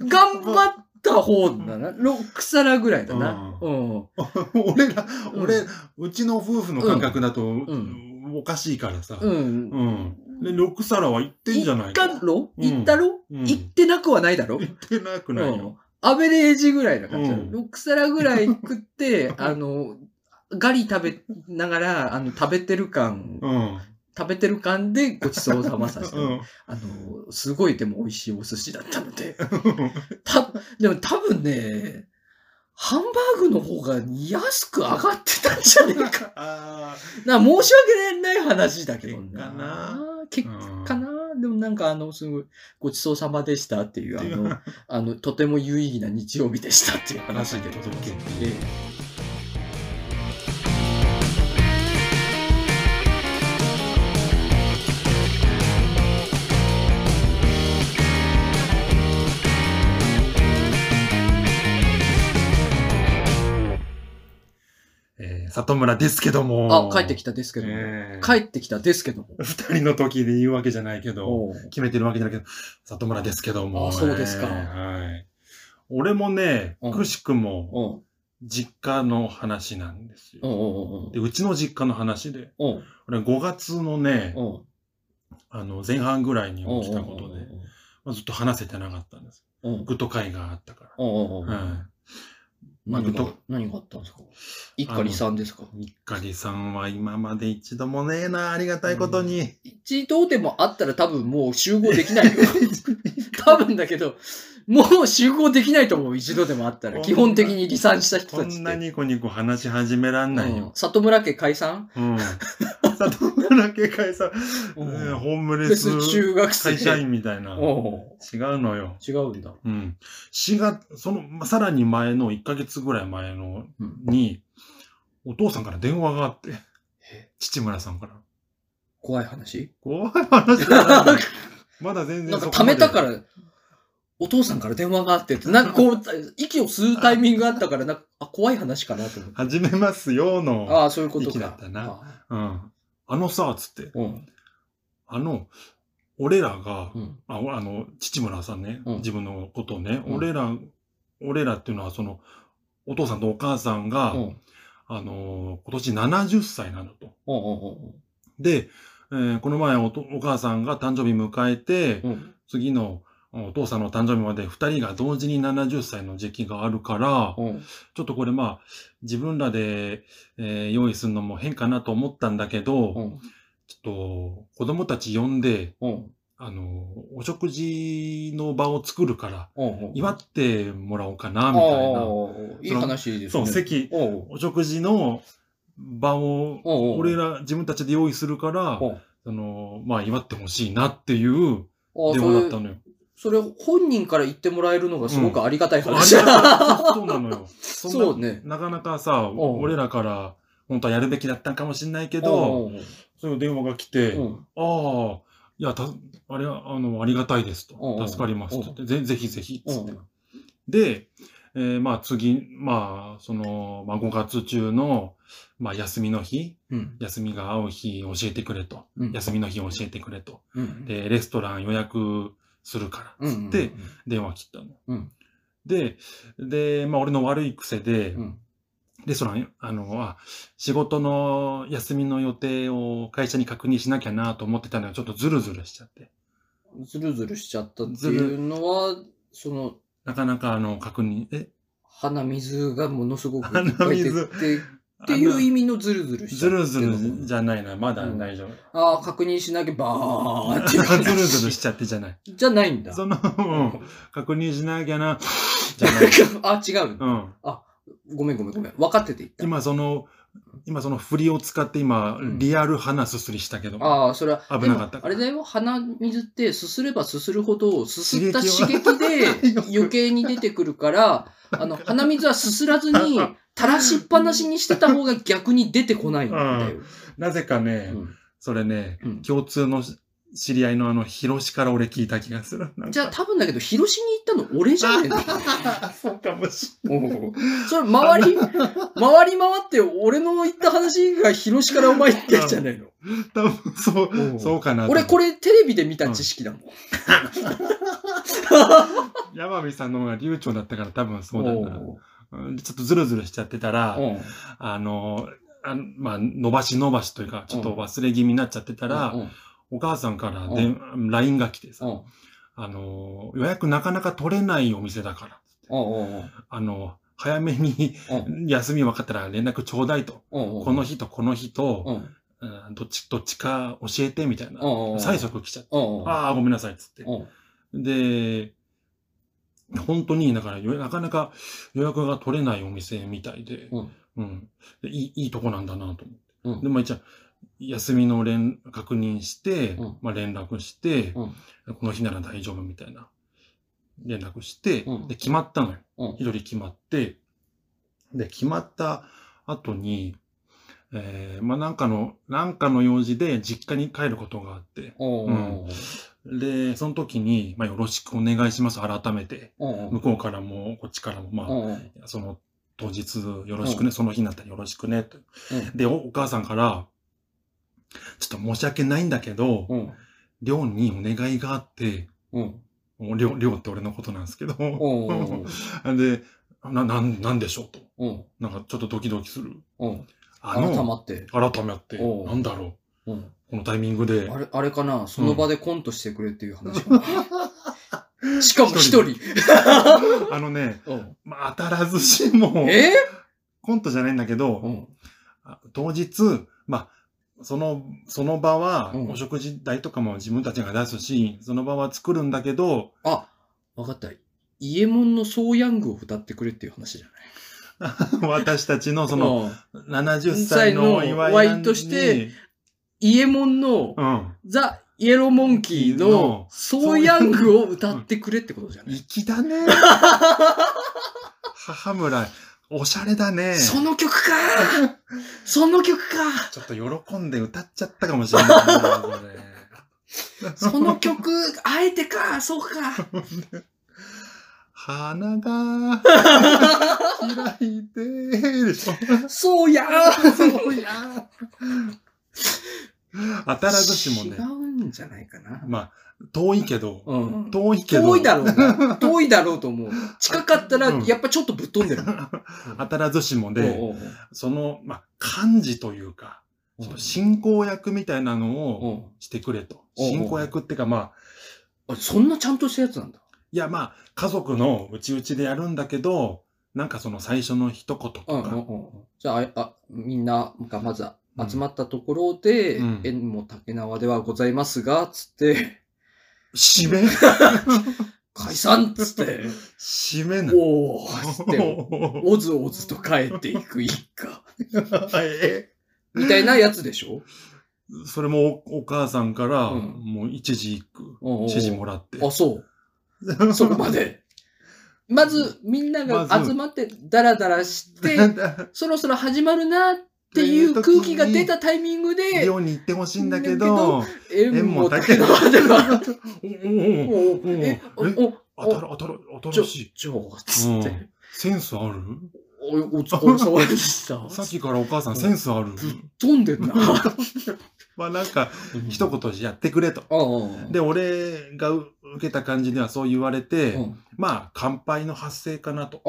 頑張った方だな。6皿ぐらいだな。
う
うん。
俺ら、
うん
俺、うちの夫婦の感覚だと、
ん
おかしいからさ。
うん。
うん。で、6皿は行ってんじゃない
行ったろ？
うん
行ったろ？
うん
行ってなくはないだろ？
行ってなくないよ。
アベレージぐらいな感じ。
うん
6皿ぐらい食って、あの、ガリ食べながら、あの、食べてる感、
うん。
食べてる感でごちそうさまさせて、
うん。
あの、すごいでも美味しいお寿司だったので、た、でも多分ね、ハンバーグの方が安く上がってたんじゃねえか。
あ
な申し訳ない話だけどな
な。
結
うん
果な。でもなんかあの、すごい、ごちそうさまでしたっていう、あの、あの、とても有意義な日曜日でしたっていう話で
届け
え
里村ですけども。
あ、帰ってきたですけども。
えー
帰ってきたですけども。
二人の時で言うわけじゃないけど、決めてるわけじゃないけど、里村ですけども。
あそうですか
えーはい。俺もね
うん、
くしくも、実家の話なんですよ。
おう
で、うちの実家の話で、俺5月のね、あの、前半ぐらいに起きたことで、まあ、ずっと話せてなかったんです。グッズ回があったから。
おう
まあ、
何があったんですか？一家離散ですか？
一家離散は今まで一度もねえな、ありがたいことに。
一度でもあったら多分もう集合できないよ。多分だけど、もう集合できないと思う、一度でもあったら。基本的に離散した人
こ
たちって。
んなニコニコ話し始めらんない
うん
よ。
里村家解散？
うん。里村家会さん、
うん
えーホームレ
別
ス
中学生。
会社員みたいな。違う
おう
のよ。
違うんだ。
うん。4月、その、まさらに前の1ヶ月ぐらい前の
うん
に、お父さんから電話があって
え、
父村さんから。
怖い話？
怖い話じゃな まだ全然
なんか
そこまで
貯めたから、お父さんから電話があってって、なんかこう、息を吸うタイミングがあったから、なんか、あ、怖い話かなと思って。
始めますよの。
ああ、そういうこと
息
か。
だったな
あ
うん。あのさ、つって。
うん。
あの、俺らが、
うん。
ああの、父村さんね、
うん
自分のことをね、
うん
俺ら、俺らっていうのは、その、お父さんとお母さんが、
うん。
あの、今年70歳なのと。
うん。うん。
で、えーこの前おとお母さんが誕生日迎えて、
うん。
次のお父さんの誕生日まで二人が同時に70歳の時期があるから、
うん。
ちょっとこれまあ、自分らで、えー用意するのも変かなと思ったんだけど、
うん。
ちょっと子供たち呼んで、
うん。
あの、お食事の場を作るから、
うん。
祝ってもらおうかな、みたいな。
いい話ですね。
そう、席、
お
食事の場を、俺ら自分たちで用意するから、その、まあ、祝ってほしいなっていう
あ
電話だったのよ。
それ、本人から言ってもらえるのがすごくありがたい話。
ありがたいそうなのよ。そ
うね。
なかなかさ、
うん
俺らから、本当はやるべきだったんかもしれないけ
け
ど、そういう電話が来て、
うん。
ああ、いや、た、あれは、あの、ありがたいです
うんうん
と。助かりますと。ぜぜひぜひ、つって
うん。
で、えーまあ次、まあ、その、まあ5月中の、まあ休みの日、
うん。
休みが合う日教えてくれと。
うん
休みの日教えてくれと。
うん。
で、レストラン予約するから、つ
うん。
って、電話切ったの。
うん。
で、で、まあ俺の悪い癖で、
うん。
レストラン、あの、あ、仕事の休みの予定を会社に確認しなきゃなと思ってたのがちょっとズルズルしちゃって。
ずるずるしちゃったっていうのは、その、
なかなかあの、確認、え？
鼻水がものすごく
鼻
出
水
てっていう意味のズルズルしちゃ
ズルズルじゃないな。まだ大丈夫。
ああ、確認しなきゃばーっていう感じ。
ズルズルしちゃってじゃない。
じゃないんだ。
その、うん、確認しなきゃな、じゃない。
あ、違う。
うん。
ごめんごめんごめん。分かってて言った。
今その、今その振りを使って今、
うん
リアル鼻すすりしたけど。
ああ、それは、
危なかった
あれだよ、鼻水ってすすればすするほど、すすった刺
刺
激で余計に出てくるから、あの、鼻水はすすらずに、垂らしっぱなしにしてた方が逆に出てこないんだよ。
なぜかね、
うん
それね、
うん
共通のし知り合いのあの、広しから俺聞いた気がする。
じゃあ多分だけど、広しに行ったの俺じゃねえの？
そうかもし
おうそれ、周り、回り回って、俺の言った話が広しからお前言ってんじゃねえの？
れない。多分そう、そうかなと。
俺これテレビで見た知識だもん。
山火さんの方が流暢だったから多分そうだな。ちょっとズルズルしちゃってたら、
ううん。
あの、あのまあ、伸ばし伸ばしというか、ちょっと忘れ気味になっちゃってたら、
うん
お母さんからで、LINE が来てさ、
うん。
あの、予約なかなか取れないお店だから、あの、早めに
うん。
休み分かったら連絡ちょうだいと。この日とこの日と、どっち、どっちか教えてみたいな。催促来ちゃって。
うん
ああ、ごめんなさい、つって。
うん。
で、本当に、だからよ、なかなか予約が取れないお店みたいで、
うん。
うん。でいい、いいとこなんだなと思って。
うん。
で、まあ一応、休みの連、確認して、
うん。
まあ連絡して、
うん。
この日なら大丈夫みたいな、連絡して、
うん。
で、決まったのよ。
うん。
一人決まって、で、決まった後に、えー、まあなんかの、なんかの用事で実家に帰ることがあって、
うん
で、その時に、まあよろしくお願いします、改めて。
うん
向こうからも、こっちからも、まあ、
うん
その、当日よろしくね、その日になったらよろしくね、と。
うん。
でお、お母さんから、ちょっと申し訳ないんだけど、
うん。
りょうにお願いがあって、
うん。
もうりょう、りょうって俺のことなんですけど、
うん
で、な、なん、なんでしょうと。
うん。
なんかちょっとドキドキする。
うん。
あ
改
の、
まって。
改めて、
おう
なんだろ
うん。
う。このタイミングで。
あ。れ、あれかな？その場でコントしてくれっていう話。かな。しかも一人。
あのね、
うん。
まあ、当たらずしも、
え？
コントじゃないんだけど、当日、まあ、その、その場は、
うん。
お食事代とかも自分たちが出すし、その場は作るんだけど、
あ、わかった。イエモンのソーヤングを歌ってくれっていう話じゃ
私たちのそ
ない
の、
うん。
70歳のお祝い
として
に、
イエモンの
うん。
ザ・イエローモンキーのソーヤングを歌ってくれってことじゃない？
粋だね。母村、おしゃれだね。
その曲か その曲か
ちょっと喜んで歌っちゃったかもしれないな、それ。
その曲、あえてかそうか
花が 開いてでしょ。
そうや
そうや。当たらずしも
違
ね。
うんじゃないかな。
まあ、遠いけど、
うん。
遠いけど、
遠いだろうな。遠いだろうと思う。近かったら、
うん
やっぱちょっとぶっ飛んでる。
当たらずしもで、
おうおう
その、まあ、漢字というか、進行役みたいなのをしてくれと。進行役ってか、まあ、
あそんなちゃんとしたやつなんだ。
いや、まあ、家族のうちうちでやるんだけど、なんかその最初の一言と
うんうん
か、
うんじゃあ、ああみんながまず集まったところで、
うん。
縁も竹縄ではございますが、つって、
締め？
解散っつって、
締めな。
おーつって、おずおずと帰っていく一家。
え？
みたいなやつでしょ？
それもおお母さんから、
うん。
もう一時一句、指示もらって。
あ、そう。そこまで。まず、みんなが集まって、ダラダラして、そろそろ始まるなっていう空気が出たタイミングで、
寮に行ってほしいんだけ
だ
ど、
縁も竹縄では、
おおおお
え、お、
え
お、
当たる、当たる、
ちょ
新しい。、
ちょ、つ
うん
って、
センスある？
お、おつ、おそうでした。
さっきからお母さんセンスある？
飛んでんな。
まあなんか、一言やってくれと。
ああ。
で、俺が受けた感じではそう言われて、
うん、
まあ、乾杯の発声かなと。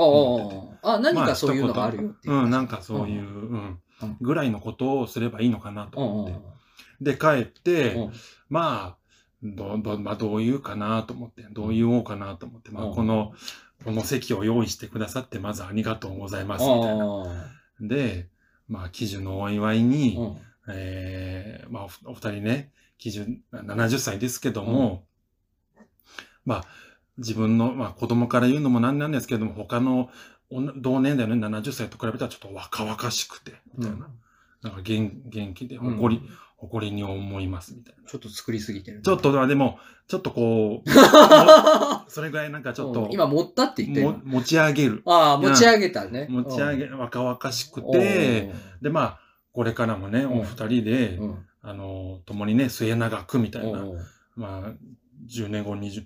ああ。あ、何かそういうのがあるよっていう。
うん、なんかそういう、ぐらいのことをすればいいのかなと
うん
思って。で、帰って、
うん
まあ、どどまあ、どう言うかなと思って、どう言おうかなと思って、まあ、
うん
この、この席を用意してくださって、まずありがとうございます、みたいな。
あ
で、まあ、記事のお祝い
あ。
に、
うん
えーまあ、おお二人ね、基準70歳ですけども、まあ、自分の、まあ、子供から言うのもなんなんですけども、他の同年代の70歳と比べたらちょっと若々しくて、みたいな。なんか元元気で、誇り、誇りに思います、みたいな。
ちょっと作りすぎてる。
ちょっと、まあでも、ちょっとこう、それぐらいなんかちょっと、
うん。今持ったって言って
持ち上げる。
ああ、持ち上げたね。
持ち上げ、若々しく
うん
て、で、まあ、これからもね、
うん。
お二人で、
うん。
あの、共にね、末永くみたいな、まあ、10年後、20、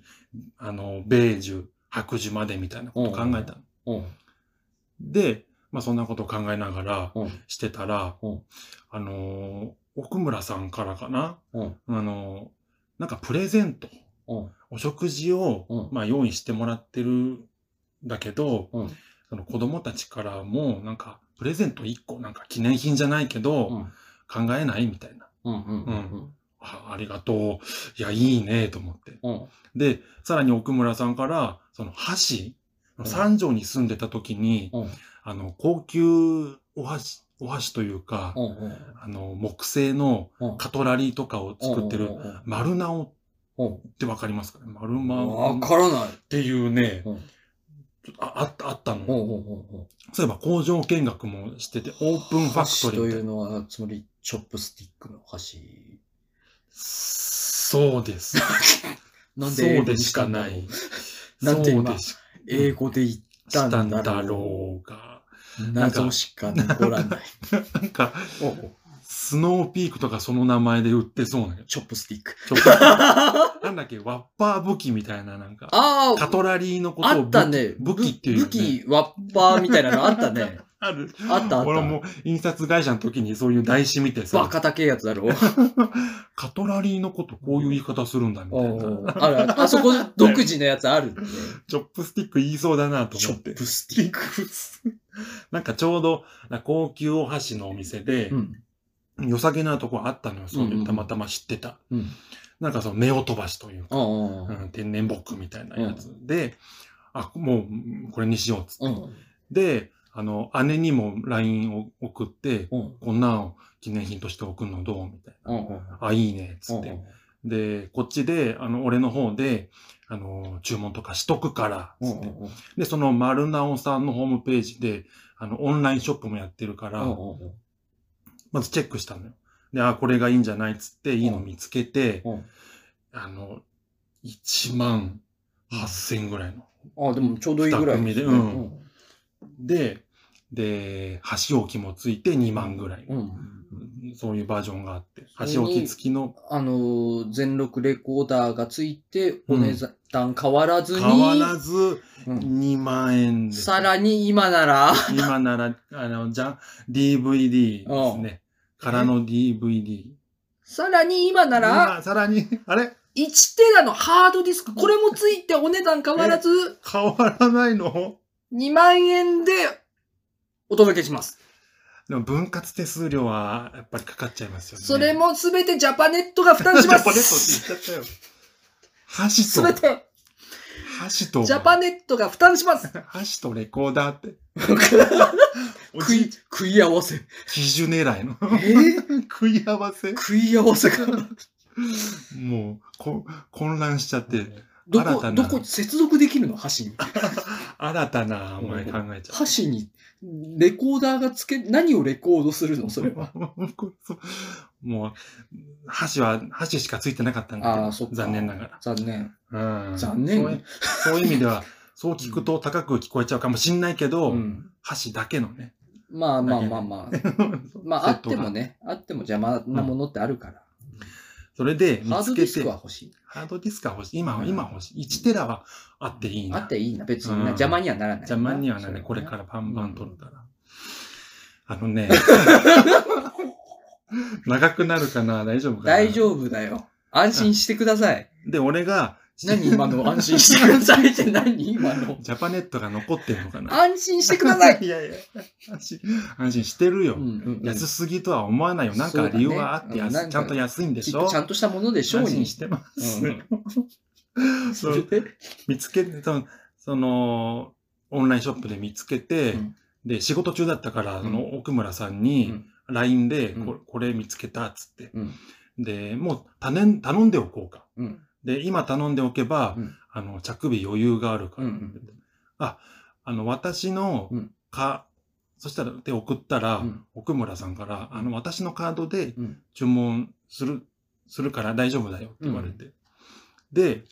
あの、米寿、白寿までみたいなことを考えたで、まあそんなことを考えながらしてたら
うん、
あのー奥村さんからかな
おう
あのーなんかプレゼント、
おう
お食事を
うん、
まあ用意してもらってるんだけど、
うん。
その子供たちからも、なんか、プレゼント1個、なんか記念品じゃないけど、
うん。
考えないみたいな。
うんうんうん
あありがとう。いや、いいね、と思って。
うん。
で、さらに奥村さんから、その箸、
ん
三条に住んでた時に、
うん
あの、高級お箸、お箸というか、あの、木製の
うん
カトラリーとかを作ってる、丸直っ
うん
てわかりますかね？丸
うん
間
わ
っ
からない。
ていうね、ああった、あったの。そういえば工場見学もしてて、オープンファクトリーみたいな。
のは、つまり、チョップスティックの箸。
そうです。
なん
そうでしかない。
なんで今
そうでし
英語で言った
た
んだろ
ろうが。
う。謎しか残らない。
なんか、スノーピークとかその名前で売ってそうな。
チョップスティック。
ちょっと、なんだっけ、ワッパー武器みたいな、なんか、
ああ、
カトラリーのこと
あ
を
ったね。
武器っていうよね
武器、ワッパーみたいなのあったね。
ある。
あったあった。
俺も印刷会社の時にそういう台紙見てさ、
バカ高いやつだろ。
カトラリーのことこういう言い方するんだみたいな。
あるあそこ独自のやつあるって。
チョップスティック言いそうだなと
チョ
思って
ッ。プスティック。
なんかちょうど高級お箸のお店で
う、ん。
良さげなとこあったのよ。そういうたまたま知ってた。
うん。
なんかその目を飛ばしというか。うん天然ボックみたいなやつで、あ、もうこれにしようっつって。
うん。
で、あの、姉にも LINE を送って、
うん。
こんなんを記念品として送るのどうみたい。な。あ、いいね、つって。で、こっちで、あの、俺の方で、あの、注文とかしとくから、
うん。
つって。で、その丸直さんのホームページで、あの、オンラインショップもやってるから、まずチェックしたのよ。で、あ、これがいいんじゃないっつって、いいの見つけて、
うん
あの、1万8000ぐらいの。
ああ、でもちょうどいいぐらい。
二組でうんで、で、箸置きもついて2万ぐらい。
うん。
そういうバージョンがあって。箸置き付きの
あのー、全録レコーダーがついて、お値段変わらずに、
変わらず
うん
2万円です。
さらに今なら、
今なら、あの、じゃ、DVD ですね。からの DVD。
さらに今なら、
今さらに、あれ
？1テラのハードディスク、これもついてお値段変わらず、
変わらないの
？2万円でお届けします。
でも分割手数料はやっぱりかかっちゃいますよね。
それもすべてジャパネットが負担しま
ジャパネットって
す。
言っちゃったよ。箸と、
すべて
箸と、
ジャパネットが負担します。
箸とレコーダーって。お
食い
じ、、
食い合わせ。
基準狙いの。
え？
食い合わせ？
食い合わせが。
もう、こ、混乱しちゃって、
どこ、どこ、接続できるの？箸に。
新たなお前考えちゃ
箸に、レコーダーがつけ、何をレコードするの？それは。
もう、箸は、箸しかついてなかったんだけど
ああ、そ。
残念なが
残念。
ら。うん。
残念
そういうそういう意味では、そう聞くと高く聞こえちゃうかもしんないけど、
うん。
箸だけのね。
まあまあまあまあ。まああっても
ね。
ね、あっても邪魔なものってあるから。
それで見
ハー
つけて
ドディスクは、欲しい。
ハードディスクは欲しい。今、
うん
今欲しい。1テラはあっていいな。
あっていいな。別にな
うん
邪魔にはならない。
邪魔にはなね、
それ
これからバンバン撮るから。あのね、長くなるかな大丈夫かな
大丈夫だよ。安心してください。
で、俺が、
何今の？安心してくださいって何今の？
ジャパネットが残ってんのかな？
安心してください。
いやいや、安心、安心してるよ。
うんうんうん
安すぎとは思わないよ。なんか理由はあって
ね
ちゃんと安いんでしょ？
とちゃんとしたものでしょうに
安心。してます。
うん
そ
そうれで
見つけて、その、オンラインショップで見つけて、
うん
で、仕事中だったから、
うん
その奥村さん
う
に
ん
LINE で
うん
こ、これ見つけたっつって。
うん
で、もう頼んでおこうか。
うん
で、今頼んでおけば、
うん。
あの、着日余裕があるから。
うんうん
あ、あの、私の
うん。
か、そしたら、で、送ったら、
うん。
奥村さんから、あの、私のカードで
うん。
注文する、するから大丈夫だよって言われて。で、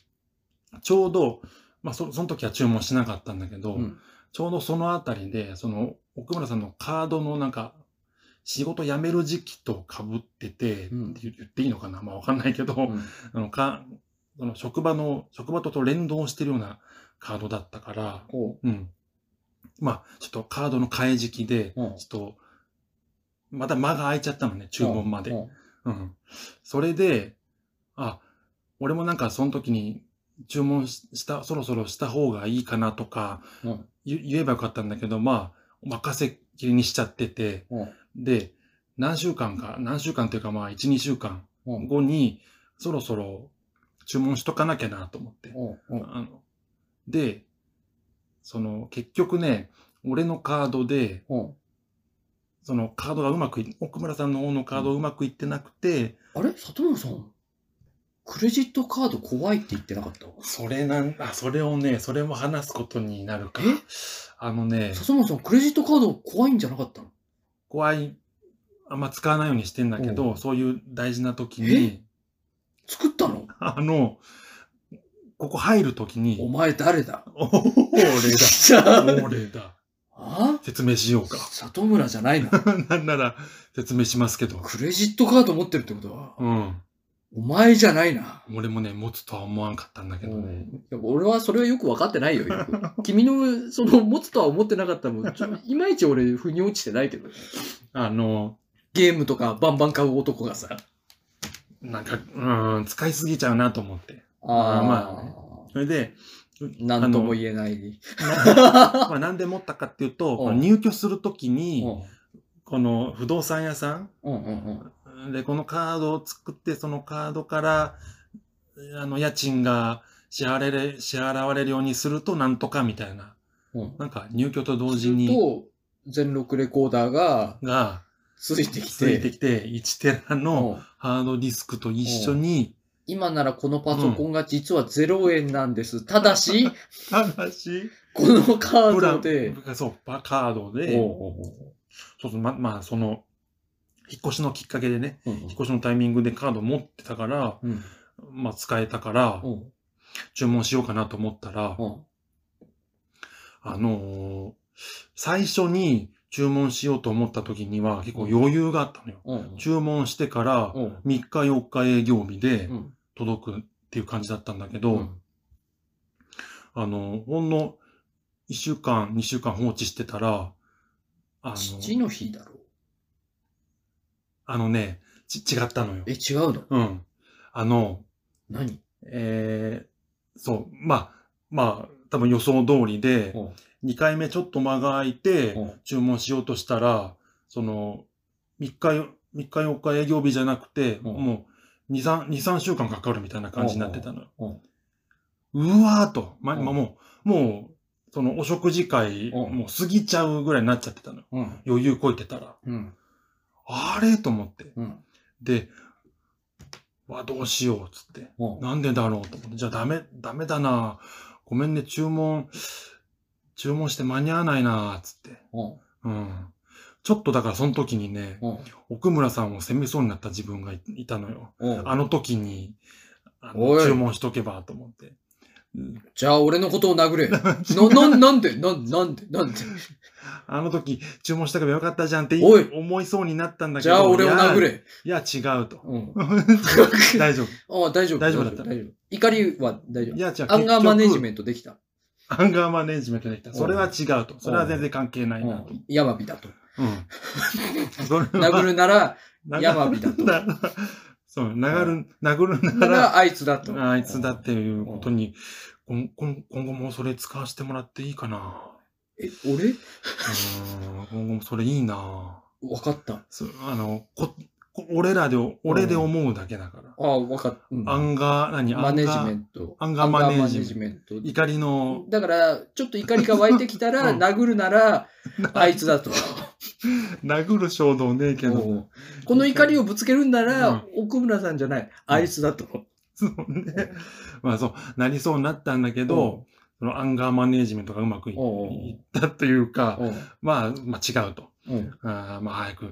ちょうど、まあ、そその時は注文しなかったんだけど、
うん。
ちょうどそのあたりで、その、奥村さんのカードのなんか、仕事辞める時期と被ってて、
うん。
って言っていいのかな？まあわかんないけど、
うん。
あのか、その職場の、職場とと連動してるようなカードだったから、
おう
うん。まあ、ちょっとカードの替え時期で、
うん
ちょっと、また間が空いちゃったのね、注文まで。
うん
うん。それで、あ、俺もなんかその時に注文しした、そろそろした方がいいかなとか
うん
言言えばよかったんだけど、まあ、任せっきりにしちゃってて、
うん
で、何週間か、何週間というかまあ、1、2週間
うん
後に、そろそろ注文しとかなきゃなと思って。
うんうん。
あので、その、結局ね、俺のカードで、
うん。
そのカードがうまくい、奥村さんの方のカードうまくいってなくて、
あれ？里村さん、クレジットカード怖いって言ってなかった？
それなん、あ、それをね、それも話すことになるか。
え？
あのね、
里村さん、クレジットカード怖いんじゃなかったの？
怖い、あんま使わないようにしてんだけ
う
ど、そういう大事な時に、
作ったの？
あの、ここ入る時
お
に、
前誰だ？
お俺だ、俺だ。
あ？
説明しようか。
里村じゃないの？
なんなら説明しますけど。
クレジットカード持ってるってことは、
うん。
お前じゃないな。
俺もね、持つとは思わんかったんだけどね。
俺はそれはよく分かってないよ。よく 君の、その、持つとは思ってなかったもん。いまいち俺、腑に落ちてないけどね。
あの、
ゲームとかバンバン買う男がさ。
なんか、うん、使いすぎちゃうなと思って。
あ
ーまあねそれで、
なんとも言えない。
まあ、なんで持ったかっていうと、
うん
入居するとき
う
に、
ん
この不動産屋さん
うんうんうん。
で、このカードを作って、そのカードから、あの、家賃が支払われる、支払われるようにするとなんとかみたいな。
うん
なんか入居と同時
す
に、
ると、全録レコーダーが
が、
ついてき
ついて
て、
きて、1テラの
うん。
ハードディスクと一緒に、
今ならこのパソコンが実は0円なんです。ただし、
ただし、
このカードで、
ン、そう、パカードで、そうそう、ま、まあ、その、引っ越しのきっかけでね、
おう
引っ越しのタイミングでカード持ってたから、
うん。
まあ、使えたから、
うん。
注文しようかなと思ったら、
うん。
あのー最初に注文しようと思った時には結構余裕があったのよ。
うん
注文してから
うん。
3日4日営業日で
うん
届くっていう感じだったんだけど、
うん。
あの、ほんの1週間、2週間放置してたら、あの、
父の日だろ？
あのね、ち、違ったのよ。
え、。違うの？
うん。あの、
何？
えー、そう、まあ、まあ、多分予想通りで、
うん
2回目ちょっと間が空いて
うん、
注文しようとしたら、その、3日よ、3日4日営業日じゃなくて、
うん
もう、2、3、2、3週間かかるみたいな感じになってたのよ。
うん
うわーと、ま、
うん
まもう、もう、そのお食事会、
うん
もう過ぎちゃうぐらいになっちゃってたのよ。
うん
余裕こいてたら。
うん
あれと思って。
うん
で、わ、どうしよう、つって。
うん
なんでだろうと思って。じゃあダメ、ダメだな。ごめんね、注文、注文して間に合わないな、つって。
うん
うん。ちょっとだからその時にね、
うん
奥村さんを責めそうになった自分がいいたのよ。
うん
あの時に、あの
おい
注文しとけばと思って。うん
じゃあ俺のことを殴れ。な、な、なんで？なん、なんで？なんで？
あの時注文しとけばよかったじゃんって
おい
思いそうになったんだけど。
じゃあ俺を殴れ。
いや。いや、違うと。
うん。
大丈夫。
あ大丈夫。
大丈夫だった
大丈夫。怒りは大丈夫。
いや、違う。
アンガーマネジ
ン
メントできた。
ト。アンガーマネジメントできた。それは違うと。それは全然関係ないなと。
うんヤマビだと。
うん。
殴るなら、
な
ヤマビだと。
なそう、殴る、殴るな
な
ら、
らあいつだと。
あいつだっていうことに、今後もそれ使わせてもらっていいかな。
え、俺？
うん、今後もそれいいな。
わかった。
そうあの、こ、こ俺らで、俺で思うだけだから。
あわかった。うん
アンガー、何？
マネジメ
アン
ト。
アンガーマネジメント。怒りの、
だから、ちょっと怒りが湧いてきたら、
うん
殴るなら、あいつだと。
殴る衝動ねえけど。
うんこの怒りをぶつけるんなら、奥村さんじゃない、あいつだと。
そうね。まあそう、なりそうになったんだけど、そのアンガーマネージメントがうまくいったというか、
うん
まあ、まあ違うと。
うん
あーまあ早く、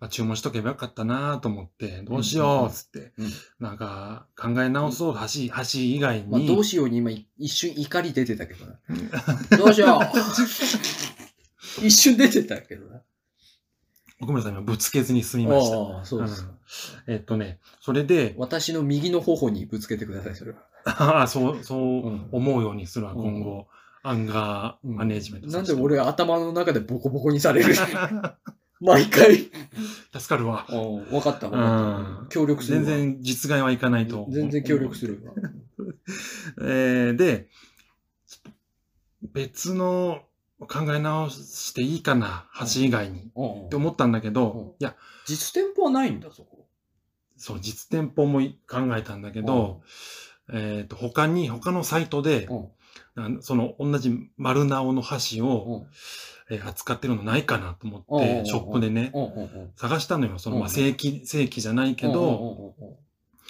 まあ、注文しとけばよかったなと思って、どうしようっつって、
うん
なんか考え直そう、橋、橋以外
まあ、
に。
どうしように今一瞬怒り出てたけどな。どうしよう一瞬出てたけどな。
奥村さんにはぶつけずに済みました。
ああ、そうですか。
えっとね、それで、
私の右の頬にぶつけてください、それは。
ああ、そう、そう
うん
思うようにするわ、
うん
今後。アンガーマネージメント
なんで俺頭の中でボコボコにされる？毎回。
助かるわ。
うん、分かった、分か
うん
った。協力するわ。
全然実害はいかないと。
全然協力するわ。
えーで、別の考え直していいかな、橋以外に。
うん
って思ったんだけど、
うん
いや、
実店舗はないんだ、そこ。
そう、実店舗も考えたんだけど、えっ、と、他に、他のサイトでその同じ丸直の箸を、
うん、
えー扱ってるのないかなと思って、ショップでね。探したのよ。その、ま正規、正規じゃないけど、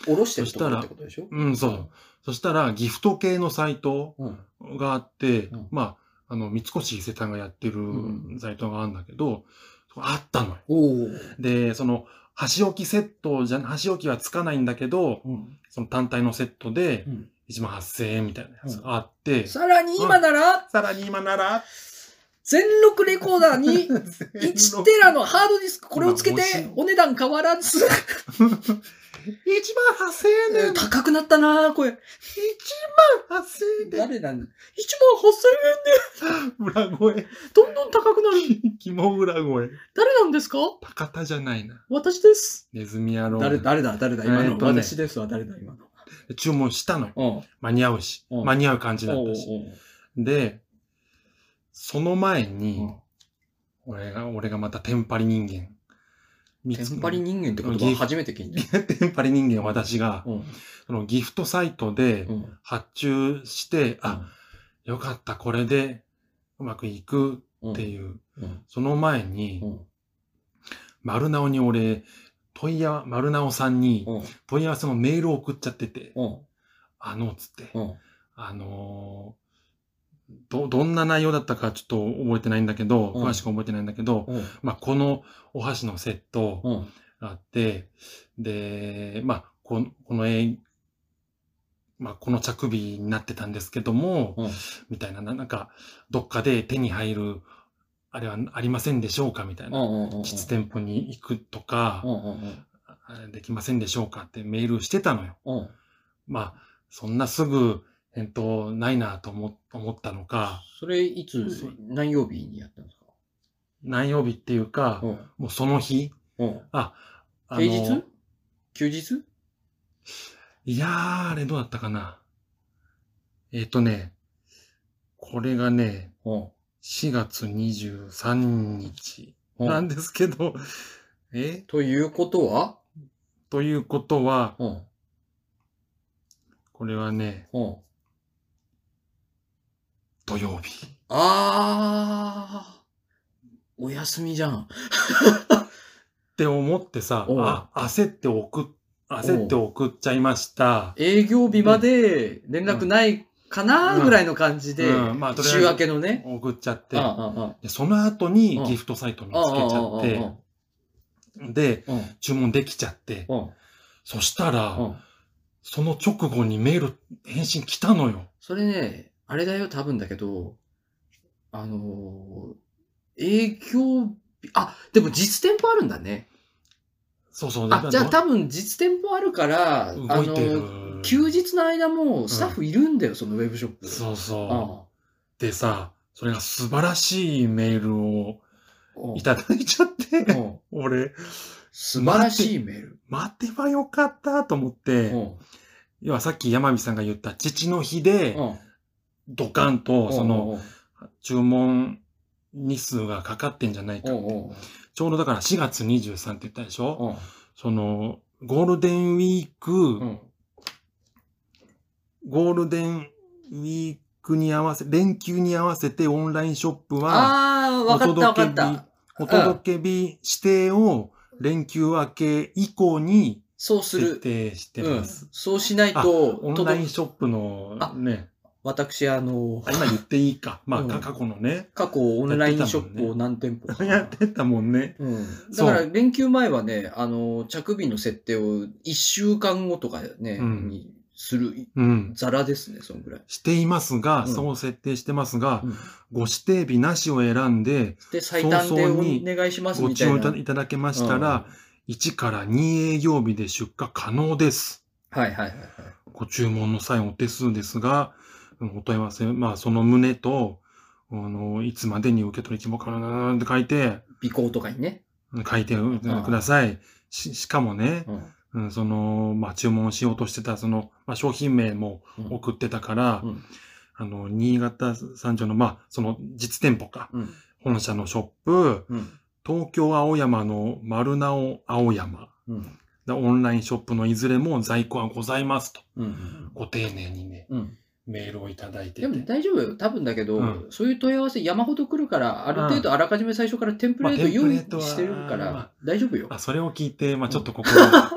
おろしてるところってことでしょ？
うん、そう。そしたら、ギフト系のサイト
うん。
があって、
うん
まあ、あの、三越伊勢丹がやってる
ん
サイトがあるんだけど、あったのよ。で、その、箸置きセットじゃ、箸置きはつかないんだけど、
うん。
その単体のセットで
うん
1万8000円みたいなやつがあって、
さらに今なら、
さらに今なら、
全録レコーダーに1テラのハードディスク、これをつけてお値段変わらず。
1万8000円だよ。1
高くなったなこれ。
万8000円で。
誰なん ?1 万8000円で
裏声。
どんどん高くなる。
肝裏声。
誰なんですか？
高田じゃないな。
私です。
ネズミ野郎。
誰、誰だ誰だ今の。
えーね
私ですわ、誰だ今の。
注文したのよ。
うん。
間に合うし。
うん
間に合う感じだったし。で、その前に、
うん
俺が、俺がまたテンパリ人間。
テンパリ人間って言葉初めて聞いた。
テンパリ人間私が、
うん。
そのギフトサイトで
うん。
発注して、あ、よかった、これでうまくいく
うん、
っていう。
うん。
その前に、
うん。
丸直に俺、問い合わ、丸直さんに
うん。
問い合わせのメールを送っちゃってて、
うん。
あの、つって、
うん。
あのーど、どんな内容だったかちょっと覚えてないんだけど、
うん
詳しく覚えてないんだけど、
うん。
まあ、このお箸のセット
うん。
があって、で、まあ、この、この絵、まあ、この着火になってたんですけども、
うん。
みたいな、ななんか、どっかで手に入る、あれはありませんでしょうかみたいな。
うん。
実店舗に行くとか
う、ん。うん。
あできませんでしょうかってメールしてたのよ。
うん。
まあ、そんなすぐ返答ないなと思思ったのか、
それ、いつ、何曜日にやったんですか？
何曜日っていうか、
うん。
もうその日、
うん。
あの
平日？休日？
いやー、あれどうだったかな。えっ、とね、これがね、
うん。
4月23日
うん
なんですけど、え？
ということは？
ということは、
うん。
これはね、
うん。
土曜日。
あー。お休みじゃん。
って思ってさ、
おう
あ、焦って送っ、焦って送っちゃいました。
営業日まで連絡ないかな
うん
ぐらいの感じで、
うん。まあとりあ
週明けのね。
送っちゃって。
あ、ああ
でその後に
うん。
ギフトサイト見つけちゃって、で、
うん。
注文できちゃって、
うん。
そしたら、
うん。
その直後にメール、返信来たのよ。
それね、あれだよ、多分だけど、あのー営業日、あ、でも実店舗あるんだね。
そうそう。
あ、じゃあ
ど
多分実店舗あるから、あの休日の間もスタッフいるんだよ、そのウェブショップ。
そうそう。
あ
でさ、それが素晴らしいメールを
あ
いただいちゃって、
うん
俺、
素晴らしいメール。
待てばよかったと思って、
うん
要はさっき山美さんが言った父の日で、
うん
ドカンと、その、
うん
注文日数がかかってんじゃないか。
うんうん
ちょうどだから4月23って言ったでしょ、
うん
その、ゴールデンウィーク、
うん
ゴールデンウィークに合わせ、連休に合わせてオンラインショップは、
ああ、わかったわかった。
お届け日指定を連休明け以降に設
そうする。
定して
うん
ます。。
そうしないと、
オンラインショップのね、
私、あの
あ、今言っていいか。まあ、
うん
過去のね、
過去オンラインショップを何店舗か。
やってたもんね。
うん。だから、連休前はね、あの、着日の設定を1週間後とかね、
うん
にする
うん。
ザラですね、そのぐらい。
していますが、
うん
そう設定してますが、
うん
ご指定日なしを選んで、
で、最短でお願いします
ご
みたいな。
注文いただけましたら、1から2営業日で出荷可能です。
はいはいはい。
ご注文の際お手数ですが、お問い合わせ、まあ、その旨と、あの、いつまでに受け取り希望可能なって書いて、
尾行とかにね。
書いてください。し、しかもね、
うん。
うん、その、まあ、注文しようとしてた、その、まあ、商品名も
うん。
送ってたから、
うん。
あの、新潟三条の、まあ、その実店舗か、
うん。
本社のショップ、
うん。
東京青山の丸直青山、オンラインショップのいずれも在庫はございますと、
うん。
ご丁寧にね、
うん
メールをいただいてて。
でも大丈夫よ。多分だけど、
うん
そういう問い合わせ山ほど来るから、ある程度あらかじめ最初からテンプレート
まあ
用意
テンプレートは
してるか
まあ
ら、大丈夫よ。
あ、それを聞いて、まあちょっと心が、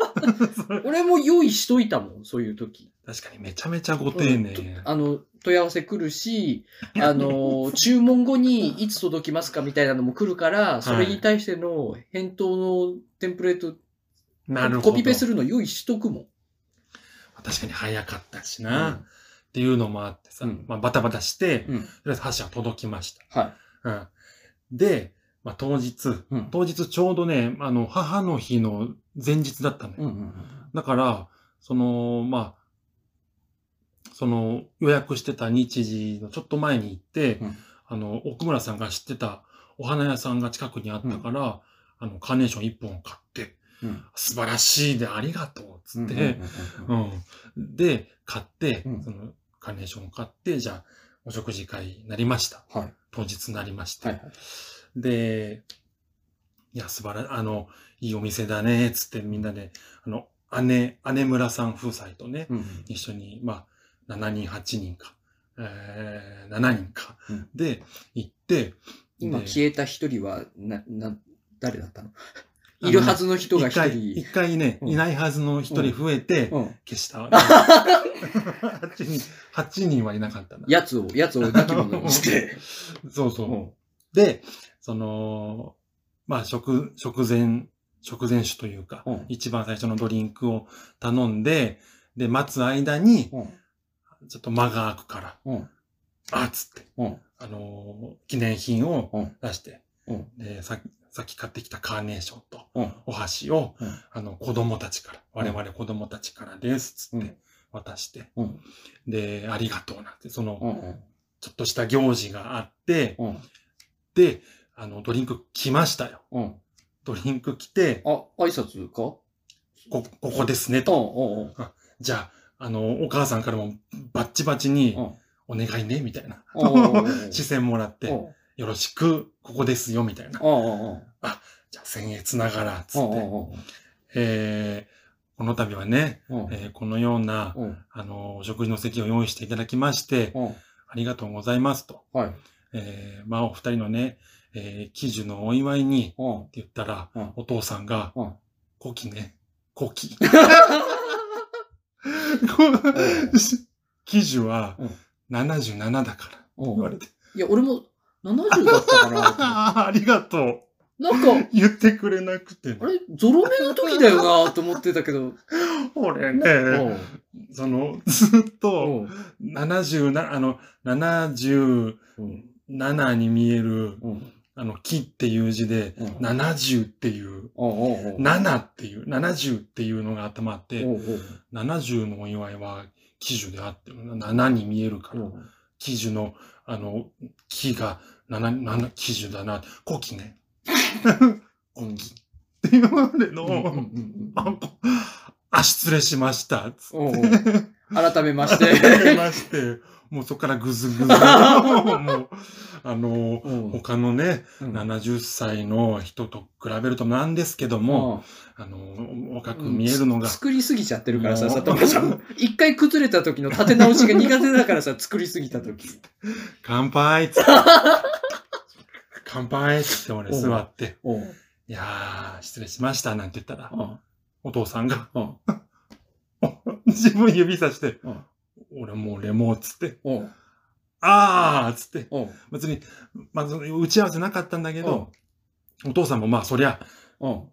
そ れ
俺も用意しといたもん、そういう時。
確かにめちゃめちゃご丁寧。
うんあの、問い合わせ来るし、あの、注文後にいつ届きますかみたいなのも来るから、それに対しての返答のテンプレート、
なるほど。
コピペするの用意しとくもん。
確かに早かったしな、っていうのもあってさ、
うん
まあバタバタして、
うん。
とりあえず箸は届きまし
は
た。うん。で、まあ当日、
い。うん。
当日ちょうどね、あの、母の日の前日だったのよ。
うんうん
だから、その、まあ、その予約してた日時のちょっと前に行って、
うん
あの、奥村さんが知ってたお花屋さんが近くにあったから、あの、カーネーション1本買って、
うん。
素晴らしいでありがとう、つ
うん。
って、
うん
うん。で、買って、
うん
その、カーネーションを買って、じゃあ、お食事会になりました。
はい。
当日になりまして。
はいはい。
で、いや、素晴らい、あの、いいお店だね、つってみんなで、あの、姉、姉村さん夫妻とね、
うん。
一緒に、まあ、7人、8人か、えー、7人か、
うん
で、行って、
今
で
消えた一人は、な、な、誰だったの？いるはずの人が一人。
一回ね、
うん
いないはずの一人増えて、
うん。
消した。8人、8人はいなかったな。
やつを、やつを亡き者にして。
そうそう。
うん
で、その、まあ、食、食前、食前酒というか、
うん
一番最初のドリンクを頼んで、で、待つ間に、
うん。
ちょっと間が空くから、
うん。
あっつって、
うん。
あのー記念品を
うん
出して、
うん。
で、ささっき買ってきたカーネーションと
うん。
お箸を、
うん
あの、子供たちから、我々子供たちからです、つっ
うん
て渡して、
うん。
で、ありがとうなんて、その、
うん。
ちょっとした行事があって、
うん。
で、あの、ドリンク来ましたよ。
うん。
ドリンク来て、
あ、挨拶か？
こ、ここですね、
う
と。じゃあ、あの、お母さんからもバッチバチに
うん。
お願いね、みたいな。
うん。
視線もらって、
うん。
よろしく、ここですよ、みたいな。
うん。うん。
じゃあ、僭越ながら、つ
うん。
って。えー、この度はね、
うん。
えーこのような、
うん。
あの、お食事の席を用意していただきまして、
うん。
ありがとうございますと。
はい。
えー、まあ、お二人のね、えー、喜寿のお祝いに、って
うん。
言ったら、
うん
お父さんが、
うん
古希ね、古希。
う
喜寿は
うん
77だから、言われて。
いや、俺も70だったかな。
ああ、ありがとう。
なんか、
言ってくれなくて。
あれ、ゾロ目の時だよなと思ってたけど。
俺ね、
うん。
その、ずっ
う
と、
ん。
77、あの、77
うん。
に見える、
うん。
あの、木っていう字で、
うん
70っていう、
うん。うん。
7っていう、70っていうのが頭あって、
うん。
70のお祝いは、喜寿であってる7に見えるから、
うん。
喜寿の、あの、木が7、7、喜寿だな、古希ね。
うん。
って言われの、
うんうん
あ、失礼しました。つ
うんうん改めまし
って。
て。
まして、もうそこからぐずぐず。もう、あの、
うん
他のね、
うん
70歳の人と比べるとなんですけども、あの、若く見えるのが、
作りすぎちゃってるからさ、
もう
里村さん。一回崩れた時の立て直しが苦手だからさ、作りすぎた時。
乾杯っつって。乾杯っつって俺座って、
うん。
いやー、失礼しましたなんて言ったら、
うん。
お父さんが、
うん。
自分指さして、
うん
俺もう俺もっつって、
うん。
あーっつって、
うん。
別に、まあ、その打ち合わせなかったんだけど、お父さんもまあそりゃ、
うん。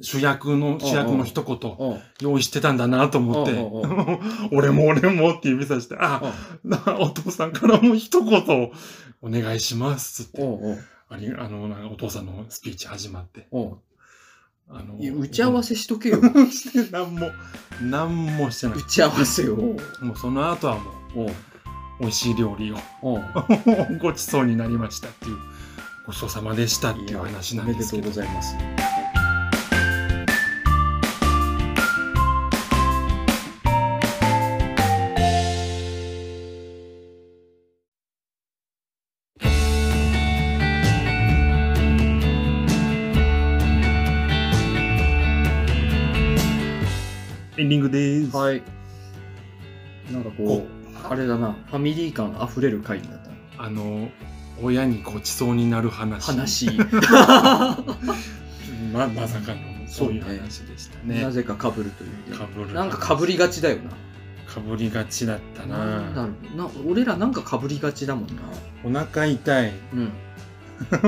主役の、主役の一言、
うん。
用意してたんだなと思って 俺も俺もって指さして、あ、なお父さんからも一言お願いしますっつって。あの、お父さんのスピーチ始まって、
うん。
あの
いや打ち合わせしとけよ。
して、なんも、なんもしてない
打。ち合わせを。
もうその後はもう、
うん。
美味しい料理を
うん。
ごちそうになりましたっていう、ごちそうさまでしたっていう話なんですけど
おめでとうご。ざいます。
ンディングです。
はい。なんかこう、あれだな、ファミリー感あふれる回になったな。
あの、親にごちそうになる話。
話。
ま、まさかの、そういう話でしたね。
なぜか被るというね。
かぶる。
なんか被りがちだよな。
かぶりがちだった
なんだ
な。
ろうな、俺らなんか被りがちだもんな。
お腹痛い。
うん。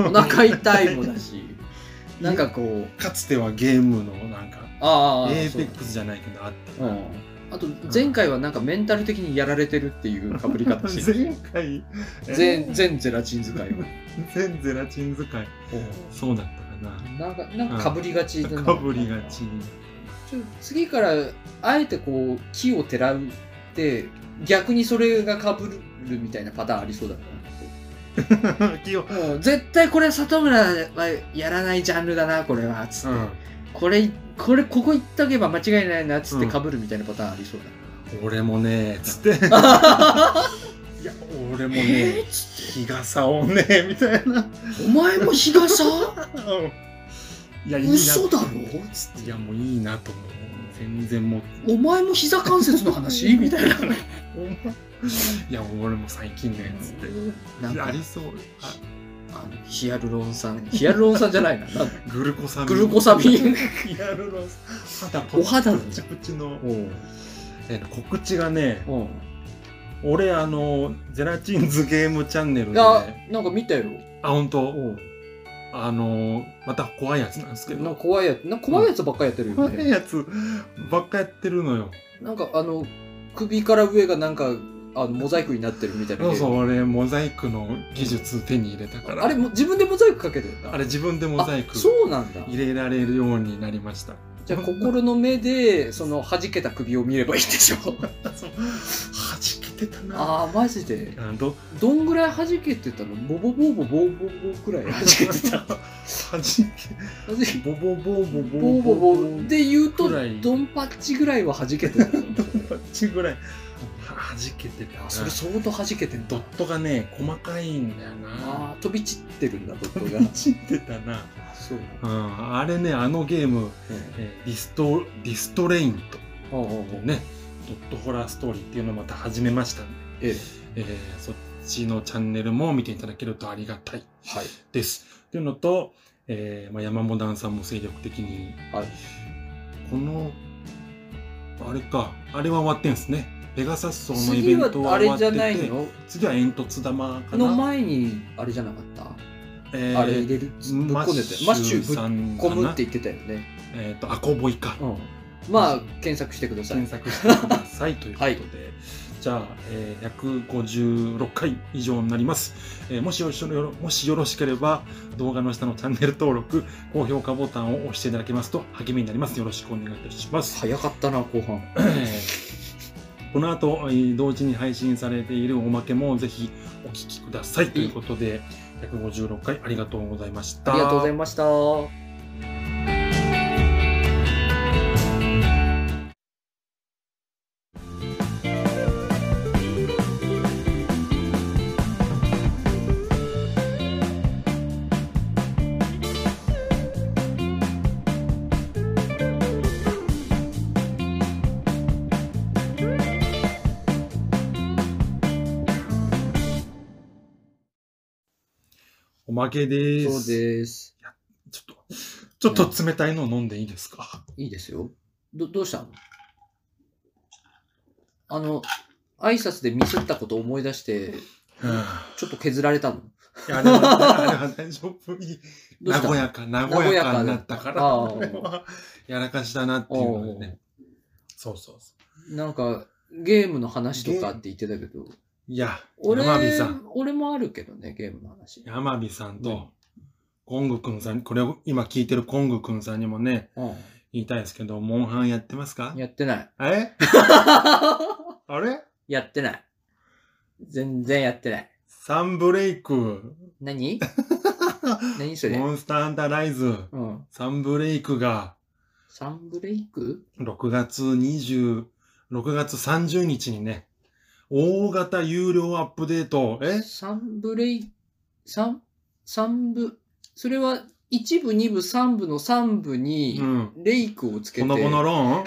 お腹痛いもだし、なんかこう、
かつてはゲームのなんか、
ああ、
エーペックスじゃないけどあって。
うん。あと、前回はなんかメンタル的にやられてるっていう 被り方してる。
前回、
全、全ゼラチン使いは。
全ゼラチン使い。そうだったか
なんか、なんか被りがち。
かぶりがち。
ちょ次からあえてこう木をてらうって逆にそれがかぶるみたいなパターンありそうだな
気を。
もう絶対これ里村はやらないジャンルだなこれはつって、
うん。
これこれここ行っとけば間違いないなっつって
うん
かぶるみたいなパターンありそう
俺もね、つって。いや、俺もね、日傘をね、みたいな。
お前も日傘？
いや、いいな。
嘘だろ？つって
いや、もういいなと思う。全然もう。
お前も膝関節の話？みたいな
いや、俺も最近ね、つって。
なんか
ありそう。あ
あのヒアルロン酸。ヒアルロン酸じゃないな。
グルコサミン。
グルコサミン。
ヒアルロン酸。肌
お肌の
プチプチの。告知がね、俺、あの、ゼラチンズゲームチャンネルで、
あ
ね、
なんか見たよ。
あ、本当？あの、また怖いやつなんですけど。
怖いやつ、怖いやつばっかりやってるよ
怖い
ね。
やつばっかやってるのよ。
なんかあの、首から上がなんか、あの、モザイクになってるみたいな。
そうそう、俺、モザイクの技術手に入れたから。
あれも自分でモザイクかけてるんだ。
あれ自分でモザイク
あそうなんだ。
入れられるようになりました。
じゃあ心の目で、その弾けた首を見ればいいでしょ。
弾けてたな。
ああ、マジで？
あど
どんぐらい弾けてたの？ボボボボボボボくらい弾けてた。
弾
弾け
けボボボボボ
ボボボボで言うとドンパッチぐらいは弾けてた。
こっちぐらいは弾けてたな。
それ相当弾けて
ドッ。トがね、細かいんだよな。
飛び散ってるんだ、ドットが。
散ってたな。
そう。
うん、あれね、あのゲーム、えーディスト、ディストレインと
うんうんうん
いうね、ドットホラーストーリーっていうのをまた始めましたんで、
ええ。
えーそっちのチャンネルも見ていただけるとありがたい
はい。
です。っていうのと、えーまあ、山モダンさんも精力的に、
はい。
この、あれか、あれは終わってんすね。ペガサス層のイベ
次は
ントは
あれじゃ
終わってて、
ないの？
次は煙突玉かな。
の前に、あれじゃなかった、
えー
あれ入れる？ぶっ
マ
こんでたよマッシュぶっ
さんか
込
な
むって言ってたよね。
えっ、と、アコボイか。
うん。まあ、検索してください
検。索してください ということで、じゃあ、えー156回以上になります、えーもしよろしもしよろしければ動画の下のチャンネル登録高評価ボタンを押していただけますと励みになりますよろしくお願いいたします、
早かったな、後半。
えーこの後、えー同時に配信されているおまけもぜひお聞きください。ということで156回ありがとうございました。
ありがとうございました。
おまけです。
そうです。
ちょっとちょっと冷たいの飲んでいいですか？
いいですよ。ど、どうしたの？あの、挨拶でミスったこと思い出して、ちょっと削られたの？
いや大丈夫。和やか、和やかになったから、やらかしたなっていうのでね。そうそうそ
なんか、ゲームの話とかって言ってたけど、
う。いや、
俺
山火さん、
俺もあるけどね、ゲームの話。
山火さん
うん
と、コングくんさん、これを今聞いてるコングくんさんにもね、
うん。
言いたいですけど、モンハンやってますか？
やってない。
え？あれ？
やってない。全然やってない。
サンブレイク、
何？何それ？
モンスターハンターライズ、
うん。
サンブレイクが
サンブレイク
？6月20、6月30日にね、大型有料アップデート、え？
サンブレイ、三、三部、それは一部、二部、三部の三部に
うん。
レイクをつけて。
ほのぼのローン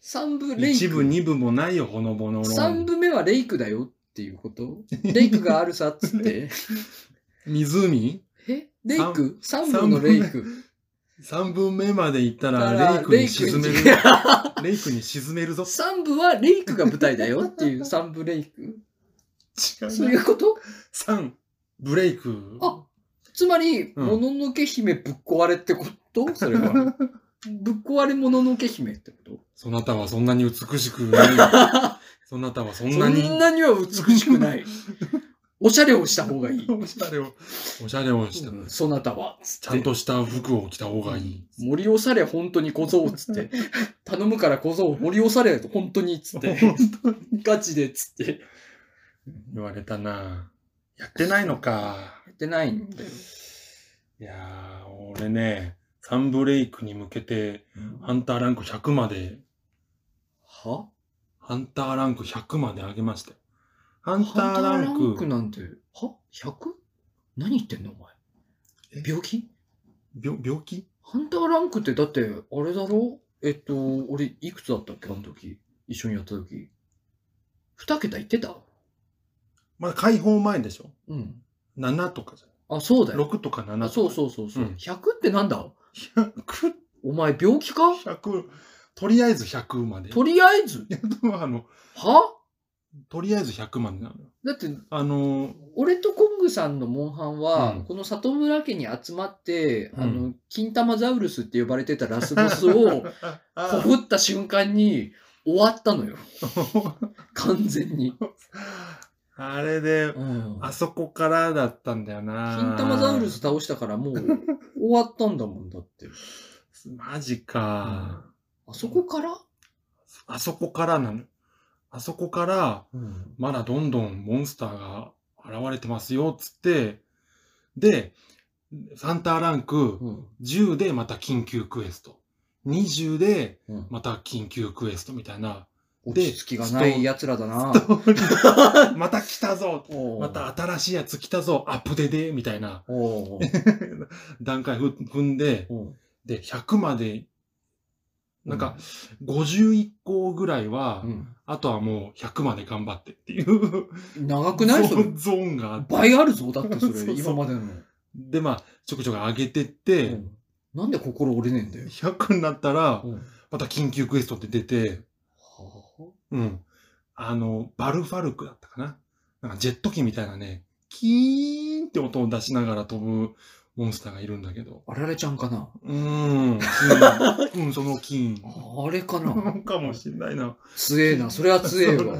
三部レイク。
一部、二部もないよ、ほのぼのロー
三
ン。
部目はレイクだよっていうこと？レイクがあるさっつって。
湖？
え？レイク？三部のレイク。
三分目まで行った
ら
ら、レイクに沈める。
レイ
クに沈めるぞ。
三部はレイクが舞台だよっていう三部レイク。
違う
そうい
な。
うこと？
三、ブレイク。
あつまり、
うん
もののけ姫ぶっ壊れってこと？それは。ぶっ壊れもののけ姫ってこと？
そなたはそんなに美しくない。そなたはそん
そ
なに。
んなには美しくない。おしゃれをした方がいい。
おしゃれを、おしゃれをした。
うんそなたは。
ちゃんとした服を着た方がいい。
森押され本当に小僧っつって。頼むから小僧、森押され本当にっつって。ガチでっつって。
言われたなやってないのか。
やってないんだよ。
いやー、俺ね、サンブレイクに向けて、ハンターランク100まで、
は？
ハンターランク100まで上げましたよ。ハンタ
ハンター
ーラ
ラン
ンク、
クなんて、は ?100? 何言ってんのお前？
え？
病気？
病病気？
ハンターランクってだって、あれだろ？えっと、俺、いくつだったっけ？あの時。一緒にやった時。二桁言ってた？
まだ解放前でしょ？
うん。
?7 とかじ
あ、そう。だよ。
6とか7とか。
あそうそうそうそう。
うん
100ってなんだ
？100、
お前病気か
？100、とりあえず100まで。
とりあえず？
いやでもあの、
は？
とりあえず100までなのよ。
だって、
あのー、
俺とコングさんのモンハンは、
うん
この里村家に集まって、
うん
あの、金玉ザウルスって呼ばれてたラスボスを、
あ
ほふった瞬間に終わったのよ。完全に。
あれで、
うん
あそこからだったんだよな。
金玉ザウルス倒したからもう終わったんだもんだって。
マジか。
あそこから、
あそこからなの。あそこから、
うん、
まだどんどんモンスターが現れてますよ、つって、で、サンターランク
うん、
10でまた緊急クエスト。20で
うん。
また緊急クエストみたいな。
落ち着きがない奴らだな。
また来たぞ
おう
また新しいやつ来たぞアップデでみたいな
おう
段階ふ踏んで、
おう
で、100まで、なんか、51個ぐらいは、
うん
あとはもう100まで頑張ってっていう
長くない？それ
ゾーンがあって。
倍あるぞ、だってそれ、
そうそう
今までの。
で、まあ、ちょくちょく上げてって、
うんなんで心折れねえんだよ。
100になったら、
うん
また緊急クエストって出て、
は
うん。あの、バルファルクだったかな。なんかジェット機みたいなね、キーンって音を出しながら飛ぶモンスターがいるんだけど。
ああられちゃんかな？
うーん。うん、そのキーン。
あれかな？
かもしんないな。
強えな。それは強えわ。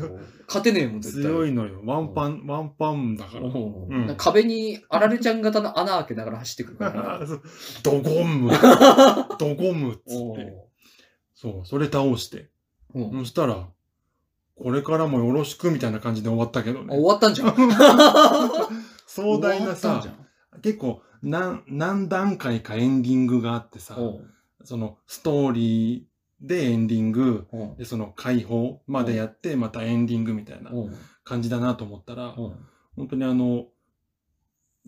勝てねえもん、絶対。い。
強いのよ。ワンパン、ワンパンだから。うん
壁にあられちゃん型の穴開けながら走ってくるから。
ドゴム。ドゴムっつ
お
って。
う
そう、それ倒して。
うん
そしたら、これからもよろしくみたいな感じで終わったけど
あ終
ね。
わったんじゃん。
壮大なさ結構何、何段階かエンディングがあってさ、そのストーリーでエンディング、で、その解放までやって、またエンディングみたいな感じだなと思ったら、本当にあの、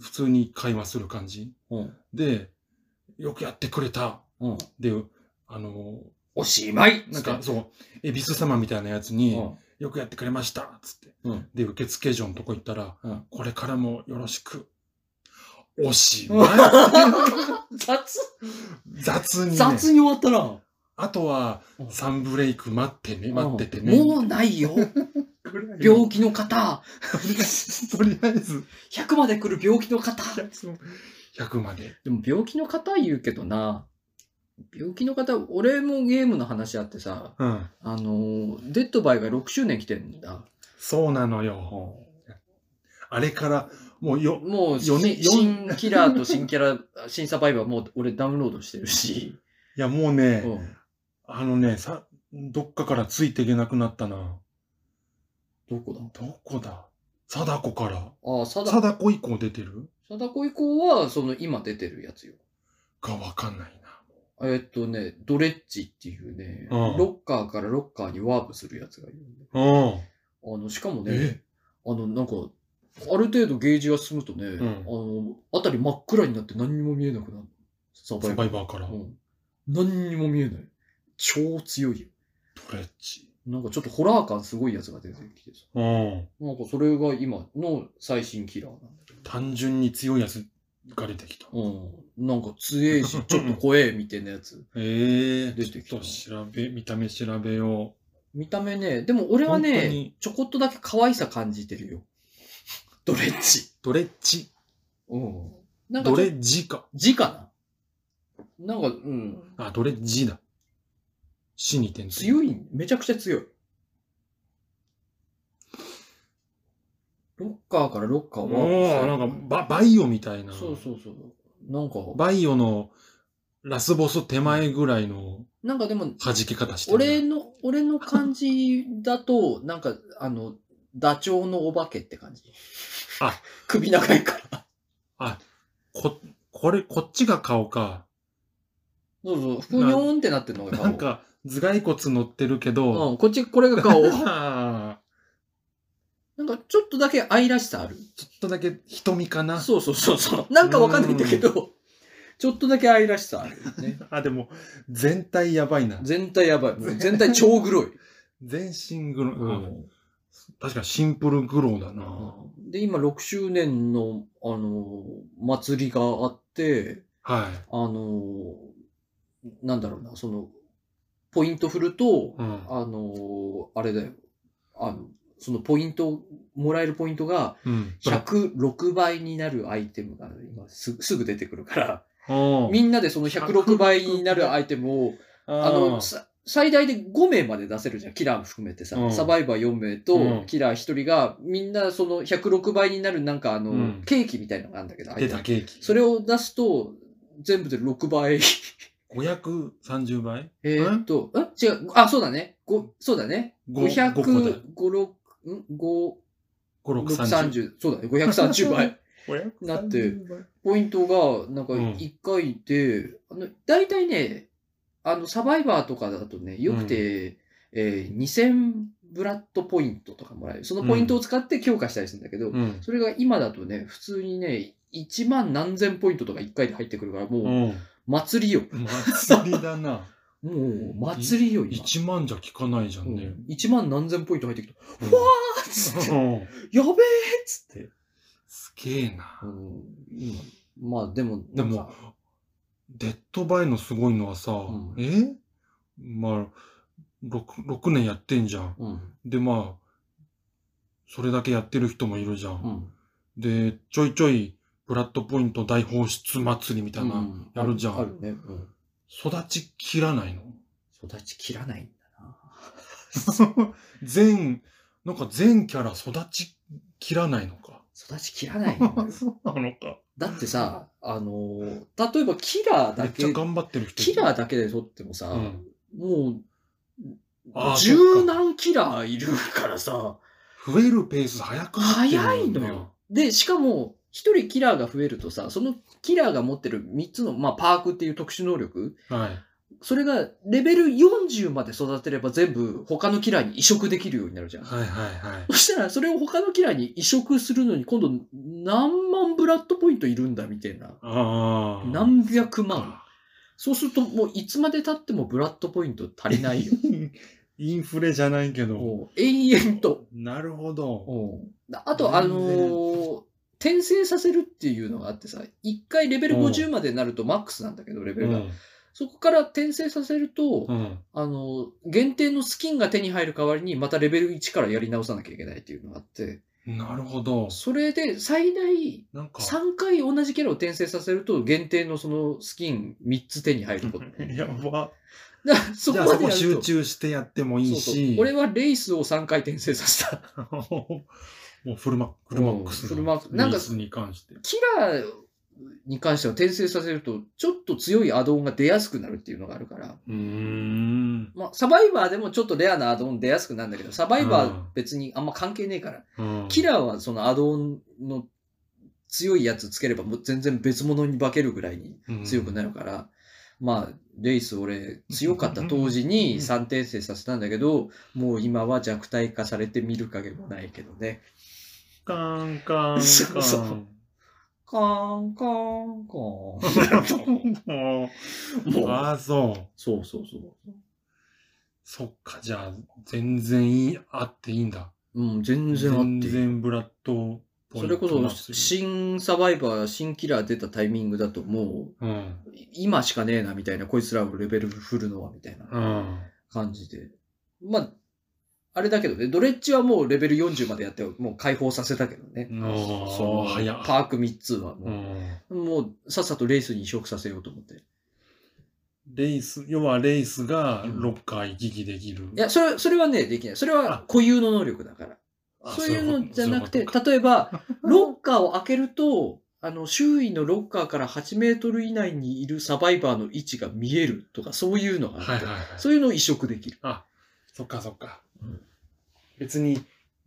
普通に会話する感じ。で、よくやってくれた。で、あの、
おしまい
なんか、そう、エビス様みたいなやつに、
うん
よくやってくれましたつって。
うん
で、受付所のとこ行ったら、
うん
これからもよろしく。おしまい
雑
雑にね。
雑に終わったな。
あとは、
うん
サンブレイク待ってね、待っててね。
もうないよ。
ぐ
病気の方
とりあえず、
!100 まで来る病気の方
100まで。
でも病気の方言うけどな、病気の方、俺もゲームの話あってさ、
うん。
あのー、デッドバイが6周年来てんだ。
そうなのよ。あれから、もうよ、
もう、
よね
し新キラーと新キャラ、新サバイバーもう俺ダウンロードしてるし。
いやもうね、
うん
あのね、さ、どっかからついていけなくなったな。
どこだ？
どこだ？貞子から。
ああ、貞
貞子以降出てる？
貞子以降は、その今出てるやつよ。
かわかんないな。
えっとね、ドレッジっていうね、
うん
ロッカーからロッカーにワープするやつがいる。
うん。
あの、しかも
え？
ね、あの、なんか、ある程度ゲージが進むとね、
ん
あの、あたり真っ暗になって何にも見えなくなる。サ
サバイバーから。
うん。何にも見えない。超強いよ。
トレッチ。
なんかちょっとホラー感すごいやつが出てきてさ。
うん。
なんかそれが今の最新キラーなんだ。
単純に強いやつが出てきた。
うん。なんか強えし、ちょっと怖えみたいなやつ。
ええ
出てきた
ちょっと調べ、見た目調べよ
見た目ね、でも俺は
本当
ね
に、
ちょこっとだけ可愛さ感じてるよ。ドレッジ。
う。ドレッチ。
うん。なんか
ドレッジか。
字かな？なんか、うん。
あ、ドレッジだ。死に点々
強い、めちゃくちゃ強い。ロッカーからロッカー
おお
は。
なんかバ、バイオみたいな。
そうそうそう。なんか、
バイオのラスボス手前ぐらいの
なんかでも、
弾き方してる。
俺の、俺の感じだと、なんか、あの、ダチョウのお化けって感じ。
あ、
首長いから。
あ、こ、これ、こっちが顔か。
そうそう、ふにょーんってなってるのが顔。
なんか、頭蓋骨乗ってるけど、
うん、こっち、これが顔。
あ
なんか、ちょっとだけ愛らしさある。
ーちょっとだけ瞳かな。
そうそうそうそう。なんかわかんないんだけど、ちょっとだけ愛らしさあるよね。
あ、でも、全体やばいな。
全体やばい。全体超黒い。
全身グロ、
う
うん確かにシンプルグローだな。
で、今6周年の、あの、祭りがあって、
はい。
あの、なんだろうな、その、ポイント振ると、
うん。
あの、あれだよ。あの、そのポイント、もらえるポイントが
うん。
106倍になるアイテムが今すすぐ出てくるから、みんなでその106倍になるアイテムを、あの、さ最大で5名まで出せるじゃん。キラーも含めてさ。
うん
サバイバー4名
う
と
ん
キラー1人が、みんなその106倍になるなんかあの、
うん
ケーキみたいなのがあるんだけど、
出たケーキ。
それを出すと、全部で6倍。
530倍？
えーっと、ん？違う。あ、そうだね。ごそうだね。
ご五個だよ
500、5、6、ん ?5、
?5、6、
6、
30。
30。そうだね。530倍。
530
なってポイントが、なんか
うん
1回で、あの、大体ね、あの、サバイバーとかだとね、よくて、えー2000ブラッドポイントとかもらえる。そのポイントを使って強化したりするんだけど、
うん。
それが今だとね、普通にね、1万何千ポイントとか1回で入ってくるから、もう、
うん。
祭りよ。
祭りだな。
もう、祭りよ、今。
1万じゃ効かないじゃんね。
1万何千ポイント入ってきた。
うん
ふわーっつって、
うん
やべえっつって。
すげえな。
うん、今まあでも、
でもデッドバイのすごいのはさ、
ん
え？まあ、6、6年やってんじゃん。
うん、
で、まあ、それだけやってる人もいるじゃん。
うん。
で、ちょいちょい、ブラッドポイント大放出祭りみたいな、
うん
やるじゃん
あるね。うん。
育ち切らないの
育ち切らないんだな。
全、なんか全キャラ育ち切らないのか。
育ち切らないんだよ
そうなのか。
だってさ、あのー例えばキラーだけ
めっちゃ、頑張ってる人いる
キラーだけで取ってもさ、
うん
もう、十何キラーいるからさ、
増えるペース早く
早いのよ。。で、しかも、一人キラーが増えるとさ、そのキラーが持ってる三つの、まあ、パークっていう特殊能力、
はい。
それがレベル40まで育てれば全部他のキラーに移植できるようになるじゃん。
はいはいはい。
そしたら、それを他のキラーに移植するのに、今度何万ブラッドポイントいるんだみたいな。
ああ。
何百万。そうすると、もういつまで経ってもブラッドポイント足りないよ。
インフレじゃないけど。
もう永遠と。
なるほど。
あと、あのー転生させるっていうのがあってさ、一回レベル50までになるとマックスなんだけど、レベルが。
うん
そこから転生させると、
うん。
あの、限定のスキンが手に入る代わりに、またレベル1からやり直さなきゃいけないっていうのがあって、
なるほど。
それで最大
なんか、
3回同じキャラを転生させると、限定のそのスキン3つ手に入ること。
やば。
だそ
こ
こまで
集中してやってもいい
そうそう
し。
俺はレイスを3回転生させた。
もうフルマフルマックスの。
フルマックスなんか
レースに関して。
キラーに関しては転生させると、ちょっと強いアドオンが出やすくなるっていうのがあるから、
うーん。
まあ、サバイバーでもちょっとレアなアドオン出やすくなるんだけど、サバイバー別にあんま関係ねえから、
うん。
キラーはそのアドオンの強いやつつければもう全然別物に化けるぐらいに強くなるから、まあ、レイス俺強かった当時に3転生させたんだけど、もう今は弱体化されて見る影もないけどね。
カンカンカン。
そうそうカーンカーンカーン。
も
も
う。
う、
ああ、そう。
そうそうそう。
そっか、じゃあ、全然いい、あっていいんだ。
うん、全然あ
全
っていい。
然ブラッドっぽい
それこそ、新サバイバー、新キラー出たタイミングだともう、
うん。
今しかねえなみたいな、こいつらをレベル振るのはみたいな
うん。
感じで。まあ、あれだけどね、ドレッジはもうレベル40までやって、もう解放させたけどね。
お
その
ー、早っ。
パーク3つは
う
も
ん。
う、もうさっさとレースに移植させようと思って。
レース、要はレースがロッカー行き来できる。
いや、それ、それはね、できない。それは固有の能力だから。
あ
そういうのじゃなくて、例えば、ロッカーを開けると、あの、周囲のロッカーから8メートル以内にいるサバイバーの位置が見えるとか、そういうのがあって、
はいはいはい。
そういうのを移植できる。
あ、そっかそっか。
うん
別に、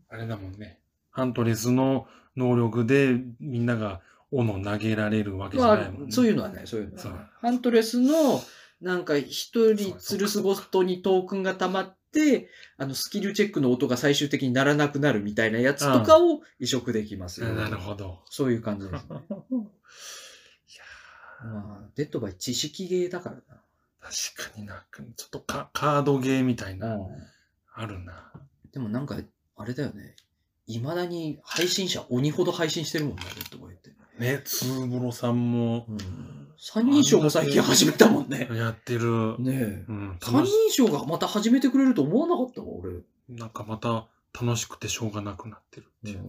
あれだもんね。ハントレスの能力でみんなが斧投げられるわけじゃ
まあ
ないもんね。、
そういうのはない、そういうのは。ハントレスの、なんか一人吊るすごとにトークンが溜まって、あの、スキルチェックの音が最終的にならなくなるみたいなやつとかを移植できますよ。
なるほど。
そういう感じですね。
いや
まあ、デッドバイ知識ゲーだから
確かにな。ちょっとカカードゲーみたいな、
な。
あるな。
でもなんか、あれだよね。未だに配信者鬼ほど配信してるもんね、デッドバイって。
ね、ツーブロさんも
うん。三人称も最近始めたもんね。
やってる。
ねえ
う。ん、
三人称がまた始めてくれると思わなかったわ、俺。
なんかまた楽しくてしょうがなくなってるっていう。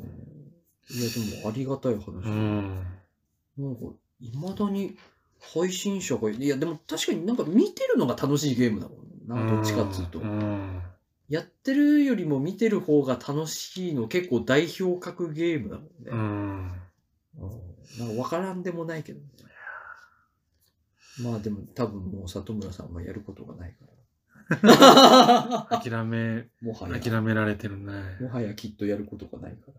いや、でもありがたい話。
うん。
なんか、未だに配信者がいいや、でも確かになんか見てるのが楽しいゲームだもん。なんかどっちかっつうと。
うん。
やってるよりも見てる方が楽しいの結構代表格ゲームだもんね。
うん。
うんわからんでもないけどね。まあでも多分もう里村さんはやることがないから。
諦め、
もはや、
諦められてるね。
もはやきっとやることがないから。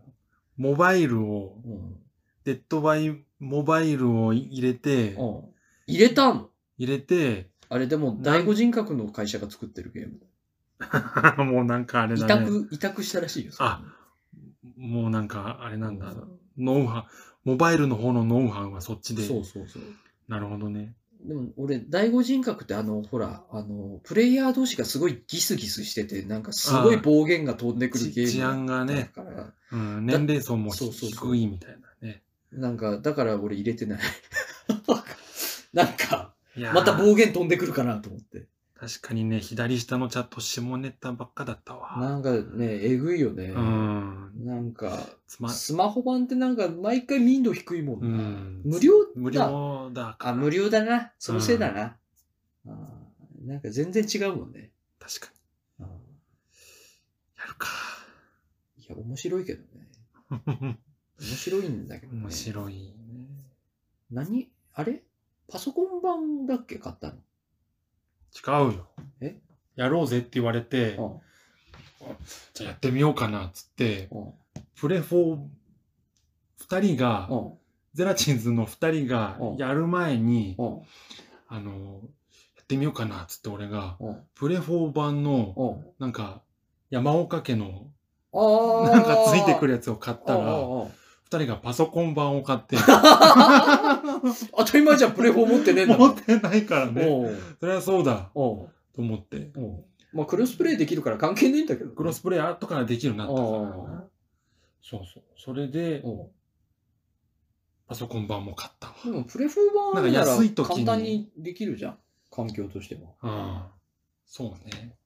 モバイルを、
うん。
デッドバイモバイルを入れて、
うん。入れたの
入れて、
あれでも第五人格の会社が作ってるゲームだ。
もうなんかあれ
委
だね。
託、委託したらしいよ。
あもうなんかあれなんだ。
う
ノウハウ、モバイルの方のノウハウはそっちで。
そうそうそう。
なるほどね。
でも俺、第五人格ってあの、ほら、あの、プレイヤー同士がすごいギスギスしてて、なんかすごい暴言が飛んでくるゲーム
治安がねうん、年齢層も
そうそうそう
低いみたいなね。
なんか、だから俺入れてない。なんか、また暴言飛んでくるかなと思って。
確かにね、左下のチャット下ネタばっかだったわ。
なんかね、えぐいよね。
うん。
なんか、
つま、
スマホ版ってなんか毎回民度低いもんな。
うん。
無料だ
無料だから。
あ、無料だな。そのせいだな。あーなんか全然違うもんね。
確かに。やるか。
いや、面白いけどね。面白いんだけどね。
面白いね。
何？あれ？パソコン版だっけ買ったの？
違うよ。
え？
やろうぜって言われて、
うん。
じゃあやってみようかなっつって、
うん。
プレフォー、二人が、
うん。
ゼラチンズの二人が
うん。
やる前に、
うん。
あの、やってみようかなっつって俺が、
うん。
プレフォー版の、
うん。
なんか、山岡家の。なんかついてくるやつを買った
あ
ら、
あ
二人がパソコン版を買って、
当たり前じゃん、プレフォー持ってねえんだもん。
持ってないからね。
おう
それはそうだ、
おう
と思って。
おうまあ、クロスプレイできるから関係ねえんだけど。
クロスプレイ後からできるようになった
お
から
う。
そうそう。それで、
おう
パソコン版も買ったわ。
でも、プレフォー版なら
なんか安い時に
簡単にできるじゃん。環境としては。
うん。そうね。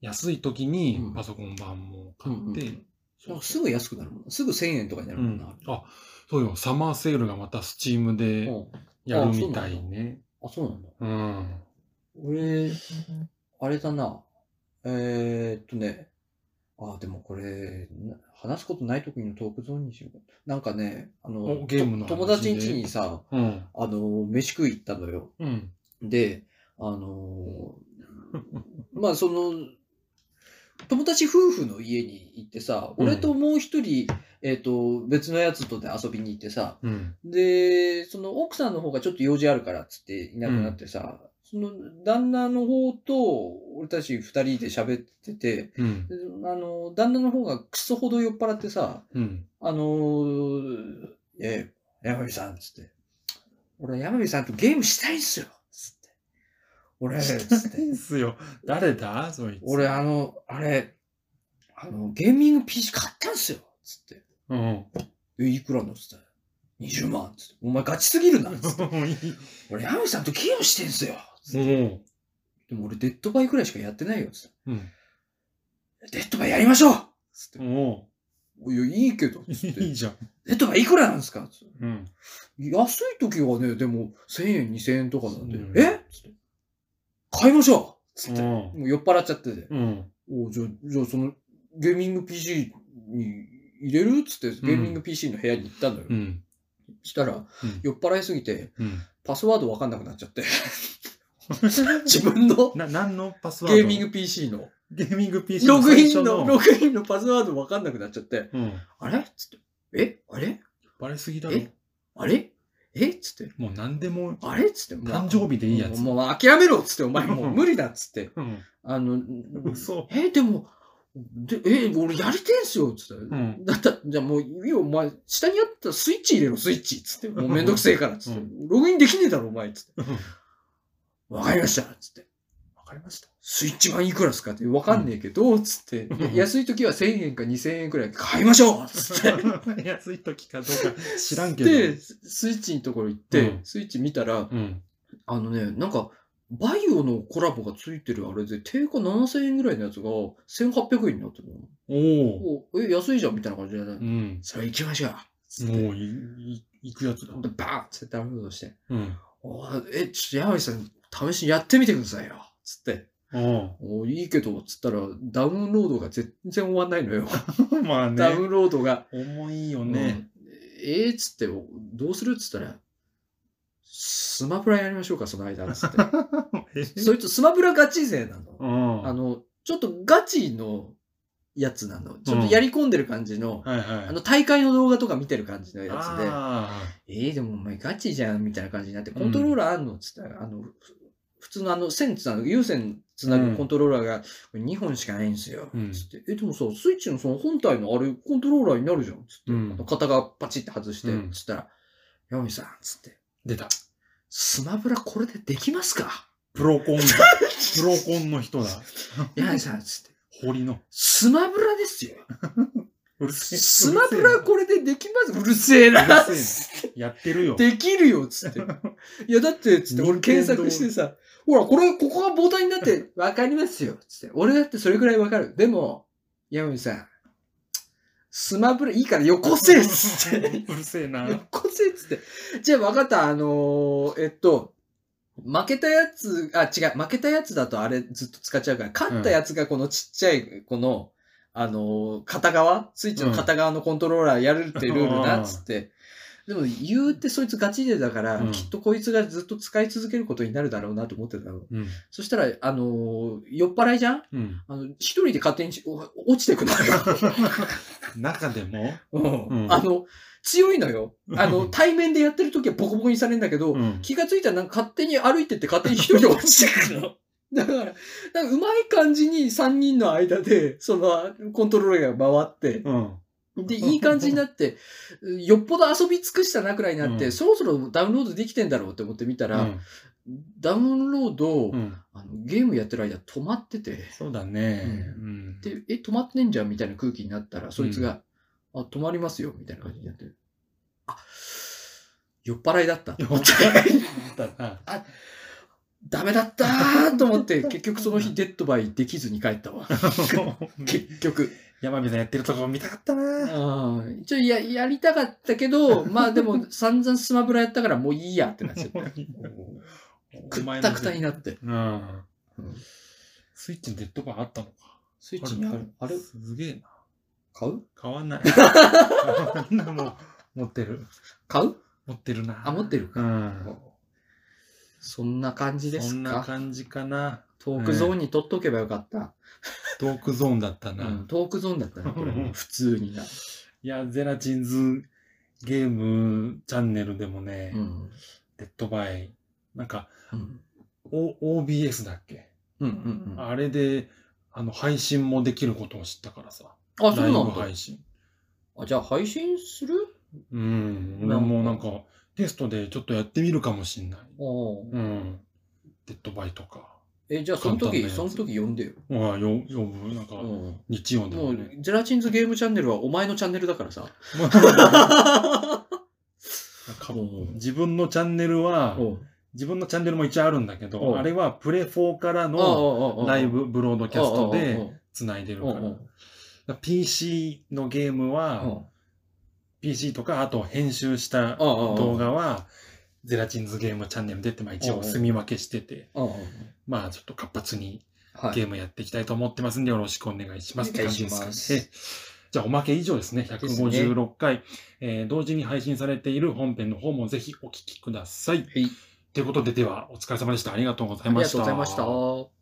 安い時に
うん
パソコン版も買って、
うんなんかすぐ安くなるもんな。すぐ1000円とかになるもんな。
あ、そうよ。サマーセールがまたスチームで
うん
やるみたいね。
あ、そうなんだ。
うん。
俺、あれだな。えー、っとね。あ、でもこれ、な話すことない時のトークゾーンにしようか。なんかね、あの、
おゲームの
友達ん家にさ、
うん。
あの、飯食い行ったのよ。
うん。
で、あのー まあその、友達夫婦の家に行ってさ、
うん
俺ともう一人、えっ、と、別のやつとで遊びに行ってさ、
うん。
で、その奥さんの方がちょっと用事あるからっつっていなくなってさ、その旦那の方と俺たち二人で喋ってて、
うん。
であの、旦那の方がクソほど酔っ払ってさ、
うん。
あのー、え、山火さん、つって。俺、山火さんとゲームしたいんすよ。俺、つって。
いいっすよ。誰だ？そいつ。
俺、あの、あれ、あの、ゲーミング PC 買ったんすよ、つって。
うん。
え、いくらのつって。20万、つって。お前ガチすぎるな、つって。俺、山火さんとゲームしてんすよ、つって。
も
でも俺、デッドバイくらいしかやってないよ、つって。
う。うん。
デッドバイやりましょうつって。
も
いや、いいけど、
う。
つって。
いいじゃん。
デッドバイいくらなんですか？つって。
うん。
安い時はね、でも、1000円、2000円とかなんで、
うん
え？つって。買いましょうつって。
うん
もう酔っ払っちゃってて。
うん。
おじゃあ、じゃあその、ゲーミング PC に入れる？つって、ゲーミング PC の部屋に行ったのよ。
うん。
したら、
うん
酔っ払いすぎて、
うん。
パスワードわかんなくなっちゃって。自分の
な、何のパスワード？
ゲーミング PC の、
ゲーミング PC
ログインの、ログインのパスワードわかんなくなっちゃって、
うん。
あれ？つって、え？あれ？
バレすぎだろ。
え？あれ？え？つって、
もう何でも。
あれ？つって、もう
誕生日でいいやつ
もうもう諦めろ！っつって、お前もう無理だ！っつって。
うん。
あの、
嘘。
え、でも、でえ、俺やりてんすよ、つって。
ん。
だったじゃあもう、いいよ、お前、下にあったスイッチ入れろ、スイッチ、つって。もうめんどくせえから、つって。
う
ログインできねえだろ、お前、つって。
うん。
わかりました、つって。
わかりました。
スイッチ版いくらっすかってわかんねえけど、つって
うん。
安い時は1000円か2000円くらい買いましょうつって。
安い時かどうか知らんけど。
で、スイッチのところ行って、
うん
スイッチ見たら、
うん。
あのね、なんか、バイオのコラボがついてるあれで、定価7000円ぐらいのやつが1800円になってるの。
おお。
おえ、安いじゃんみたいな感じで、ね
うん。
それ行きましょうつって
もうい、い、行くやつだ。
でバーンってダウンロードして、
うん。
おえ、ちょっと山口さん、試しにやってみてくださいよ。つって、
お
おいいけど、つったら、ダウンロードが全然終わんないのよ。
お。まあね。
ダウンロードが。
重いよね。
うんえー、つって、どうするっつったら、スマブラやりましょうか、その間。つって。
え？
そいつスマブラガチ勢なの。
うん。
あの、ちょっとガチのやつなの。ちょっとやり込んでる感じの、
はいはい。
あの、大会の動画とか見てる感じのやつで、
あ
えー、でもお前ガチじゃんみたいな感じになって、コントローラーあんの？っつったら、あの、ふ普通のあの、線つなぐ、有線つなぐコントローラーが2本しかないんですよ。
うん
つって、え、でもさ、スイッチのその本体のあれ、コントローラーになるじゃん。つって、
うん
型がパチって外して、
うん
つったら、山美さん、つって、
出た。
スマブラこれでできますか？
プロコンだ。プロコンの人だ。
山美さん、つって、
堀の。
スマブラですよ。
うるせえ
スマブラこれでできます？うるせえな。
やってるよ。
できるよ、つって。いや、だって、つって、俺検索してさ、ほら、これ、ここがボタンになって、わかりますよ、つって。俺だってそれくらいわかる。でも、山口さん、スマブラいいからよこせっつって。
うるせえな。
よこせっつって。じゃあ分かった、あのーえっと、負けたやつ、あ、違う、負けたやつだとあれずっと使っちゃうから、勝ったやつがこのちっちゃい、この、あのー片側？スイッチの片側のコントローラーやるってルールな、つって。でも言うてそいつガチでだから、
うん
きっとこいつがずっと使い続けることになるだろうなと思ってたの。
うん。
そしたら、あのー酔っ払いじゃん？
うん。
あの、一人で勝手に落ちてくのよ。
中でも、
うん
うん
あの、強いのよ。あの、対面でやってる時はボコボコにされるんだけど、
うん。
気がついたらなんか勝手に歩いてって勝手に一人で落ちてくるの。だから、うまい感じに3人の間で、そのコントローラーが回って、
うん。
で、いい感じになって、よっぽど遊び尽くしたなくらいになって、
うん
そろそろダウンロードできてんだろうって思ってみたら、
うん
ダウンロード、
うん。
あのゲームやってる間止まってて、
そうだね。うん。
で、え、止まってんじゃんみたいな空気になったら、そいつが、あ、止まりますよ、みたいな感じになって。あ、酔っ払いだった。
酔っ払いだな。
ダメだったーと思って、結局その日デッドバイできずに帰ったわ。結局。
山火さんやってるとこ見たかったな
うん一応や、やりたかったけど、まあでも散々スマブラやったからもういいやってなっちゃった。くったくたになって。
うん。
うん
スイッチにデッドバーあったのか。
スイッチにある。あれ？
すげえな。
買う？
変わんない。みんなもう持ってる。
買う？
持ってるな。
あ、持ってる
う
か。
ん。
そんな感じです
そんな
か。
感じかな。
トークゾーンに取っとけばよかった。
トークゾーンだったな。
うん、トークゾーンだったね、これ。普通にな。
いや、ゼラチンズゲームチャンネルでもね、
うん。
デッドバイ、なんか、
うん。
o、OBS だっけ、
うんうんうん。あ、
あれで、あの、配信もできることを知ったからさ。
そう
ライブ
なんだ。
配信。
あ、じゃあ配信する？
うん。俺もなんか、テストでちょっとやってみるかもしんない。
おー
うん。デッドバイとか。
え、じゃあその時、
簡単なやつ
その時呼んでよ。
まあ、よ、呼ぶ、なんか、
うん。
日曜で
もう
もね。、
ゼラチンズゲームチャンネルはお前のチャンネルだからさ。
か
うん
自分のチャンネルは、
おう
自分のチャンネルも一応あるんだけど、あれはプレ4からのライブブロードキャストで繋いでるから。
おうおう
だから PC のゲームは、PC とか、あと編集した動画は、ゼラチンズゲームチャンネルでって、まあ一応住み分けしてて、まあちょっと活発に
はい
ゲームやっていきたいと思ってますんで、よろしくお願いします。って感じですかね。じゃあ、おまけ以上ですね。
ですね
156回、えー同時に配信されている本編の方もぜひお聞きください。
はい。
ということで、では、お疲れ様でした。ありがとうござい
ありが
ました。
とうございました。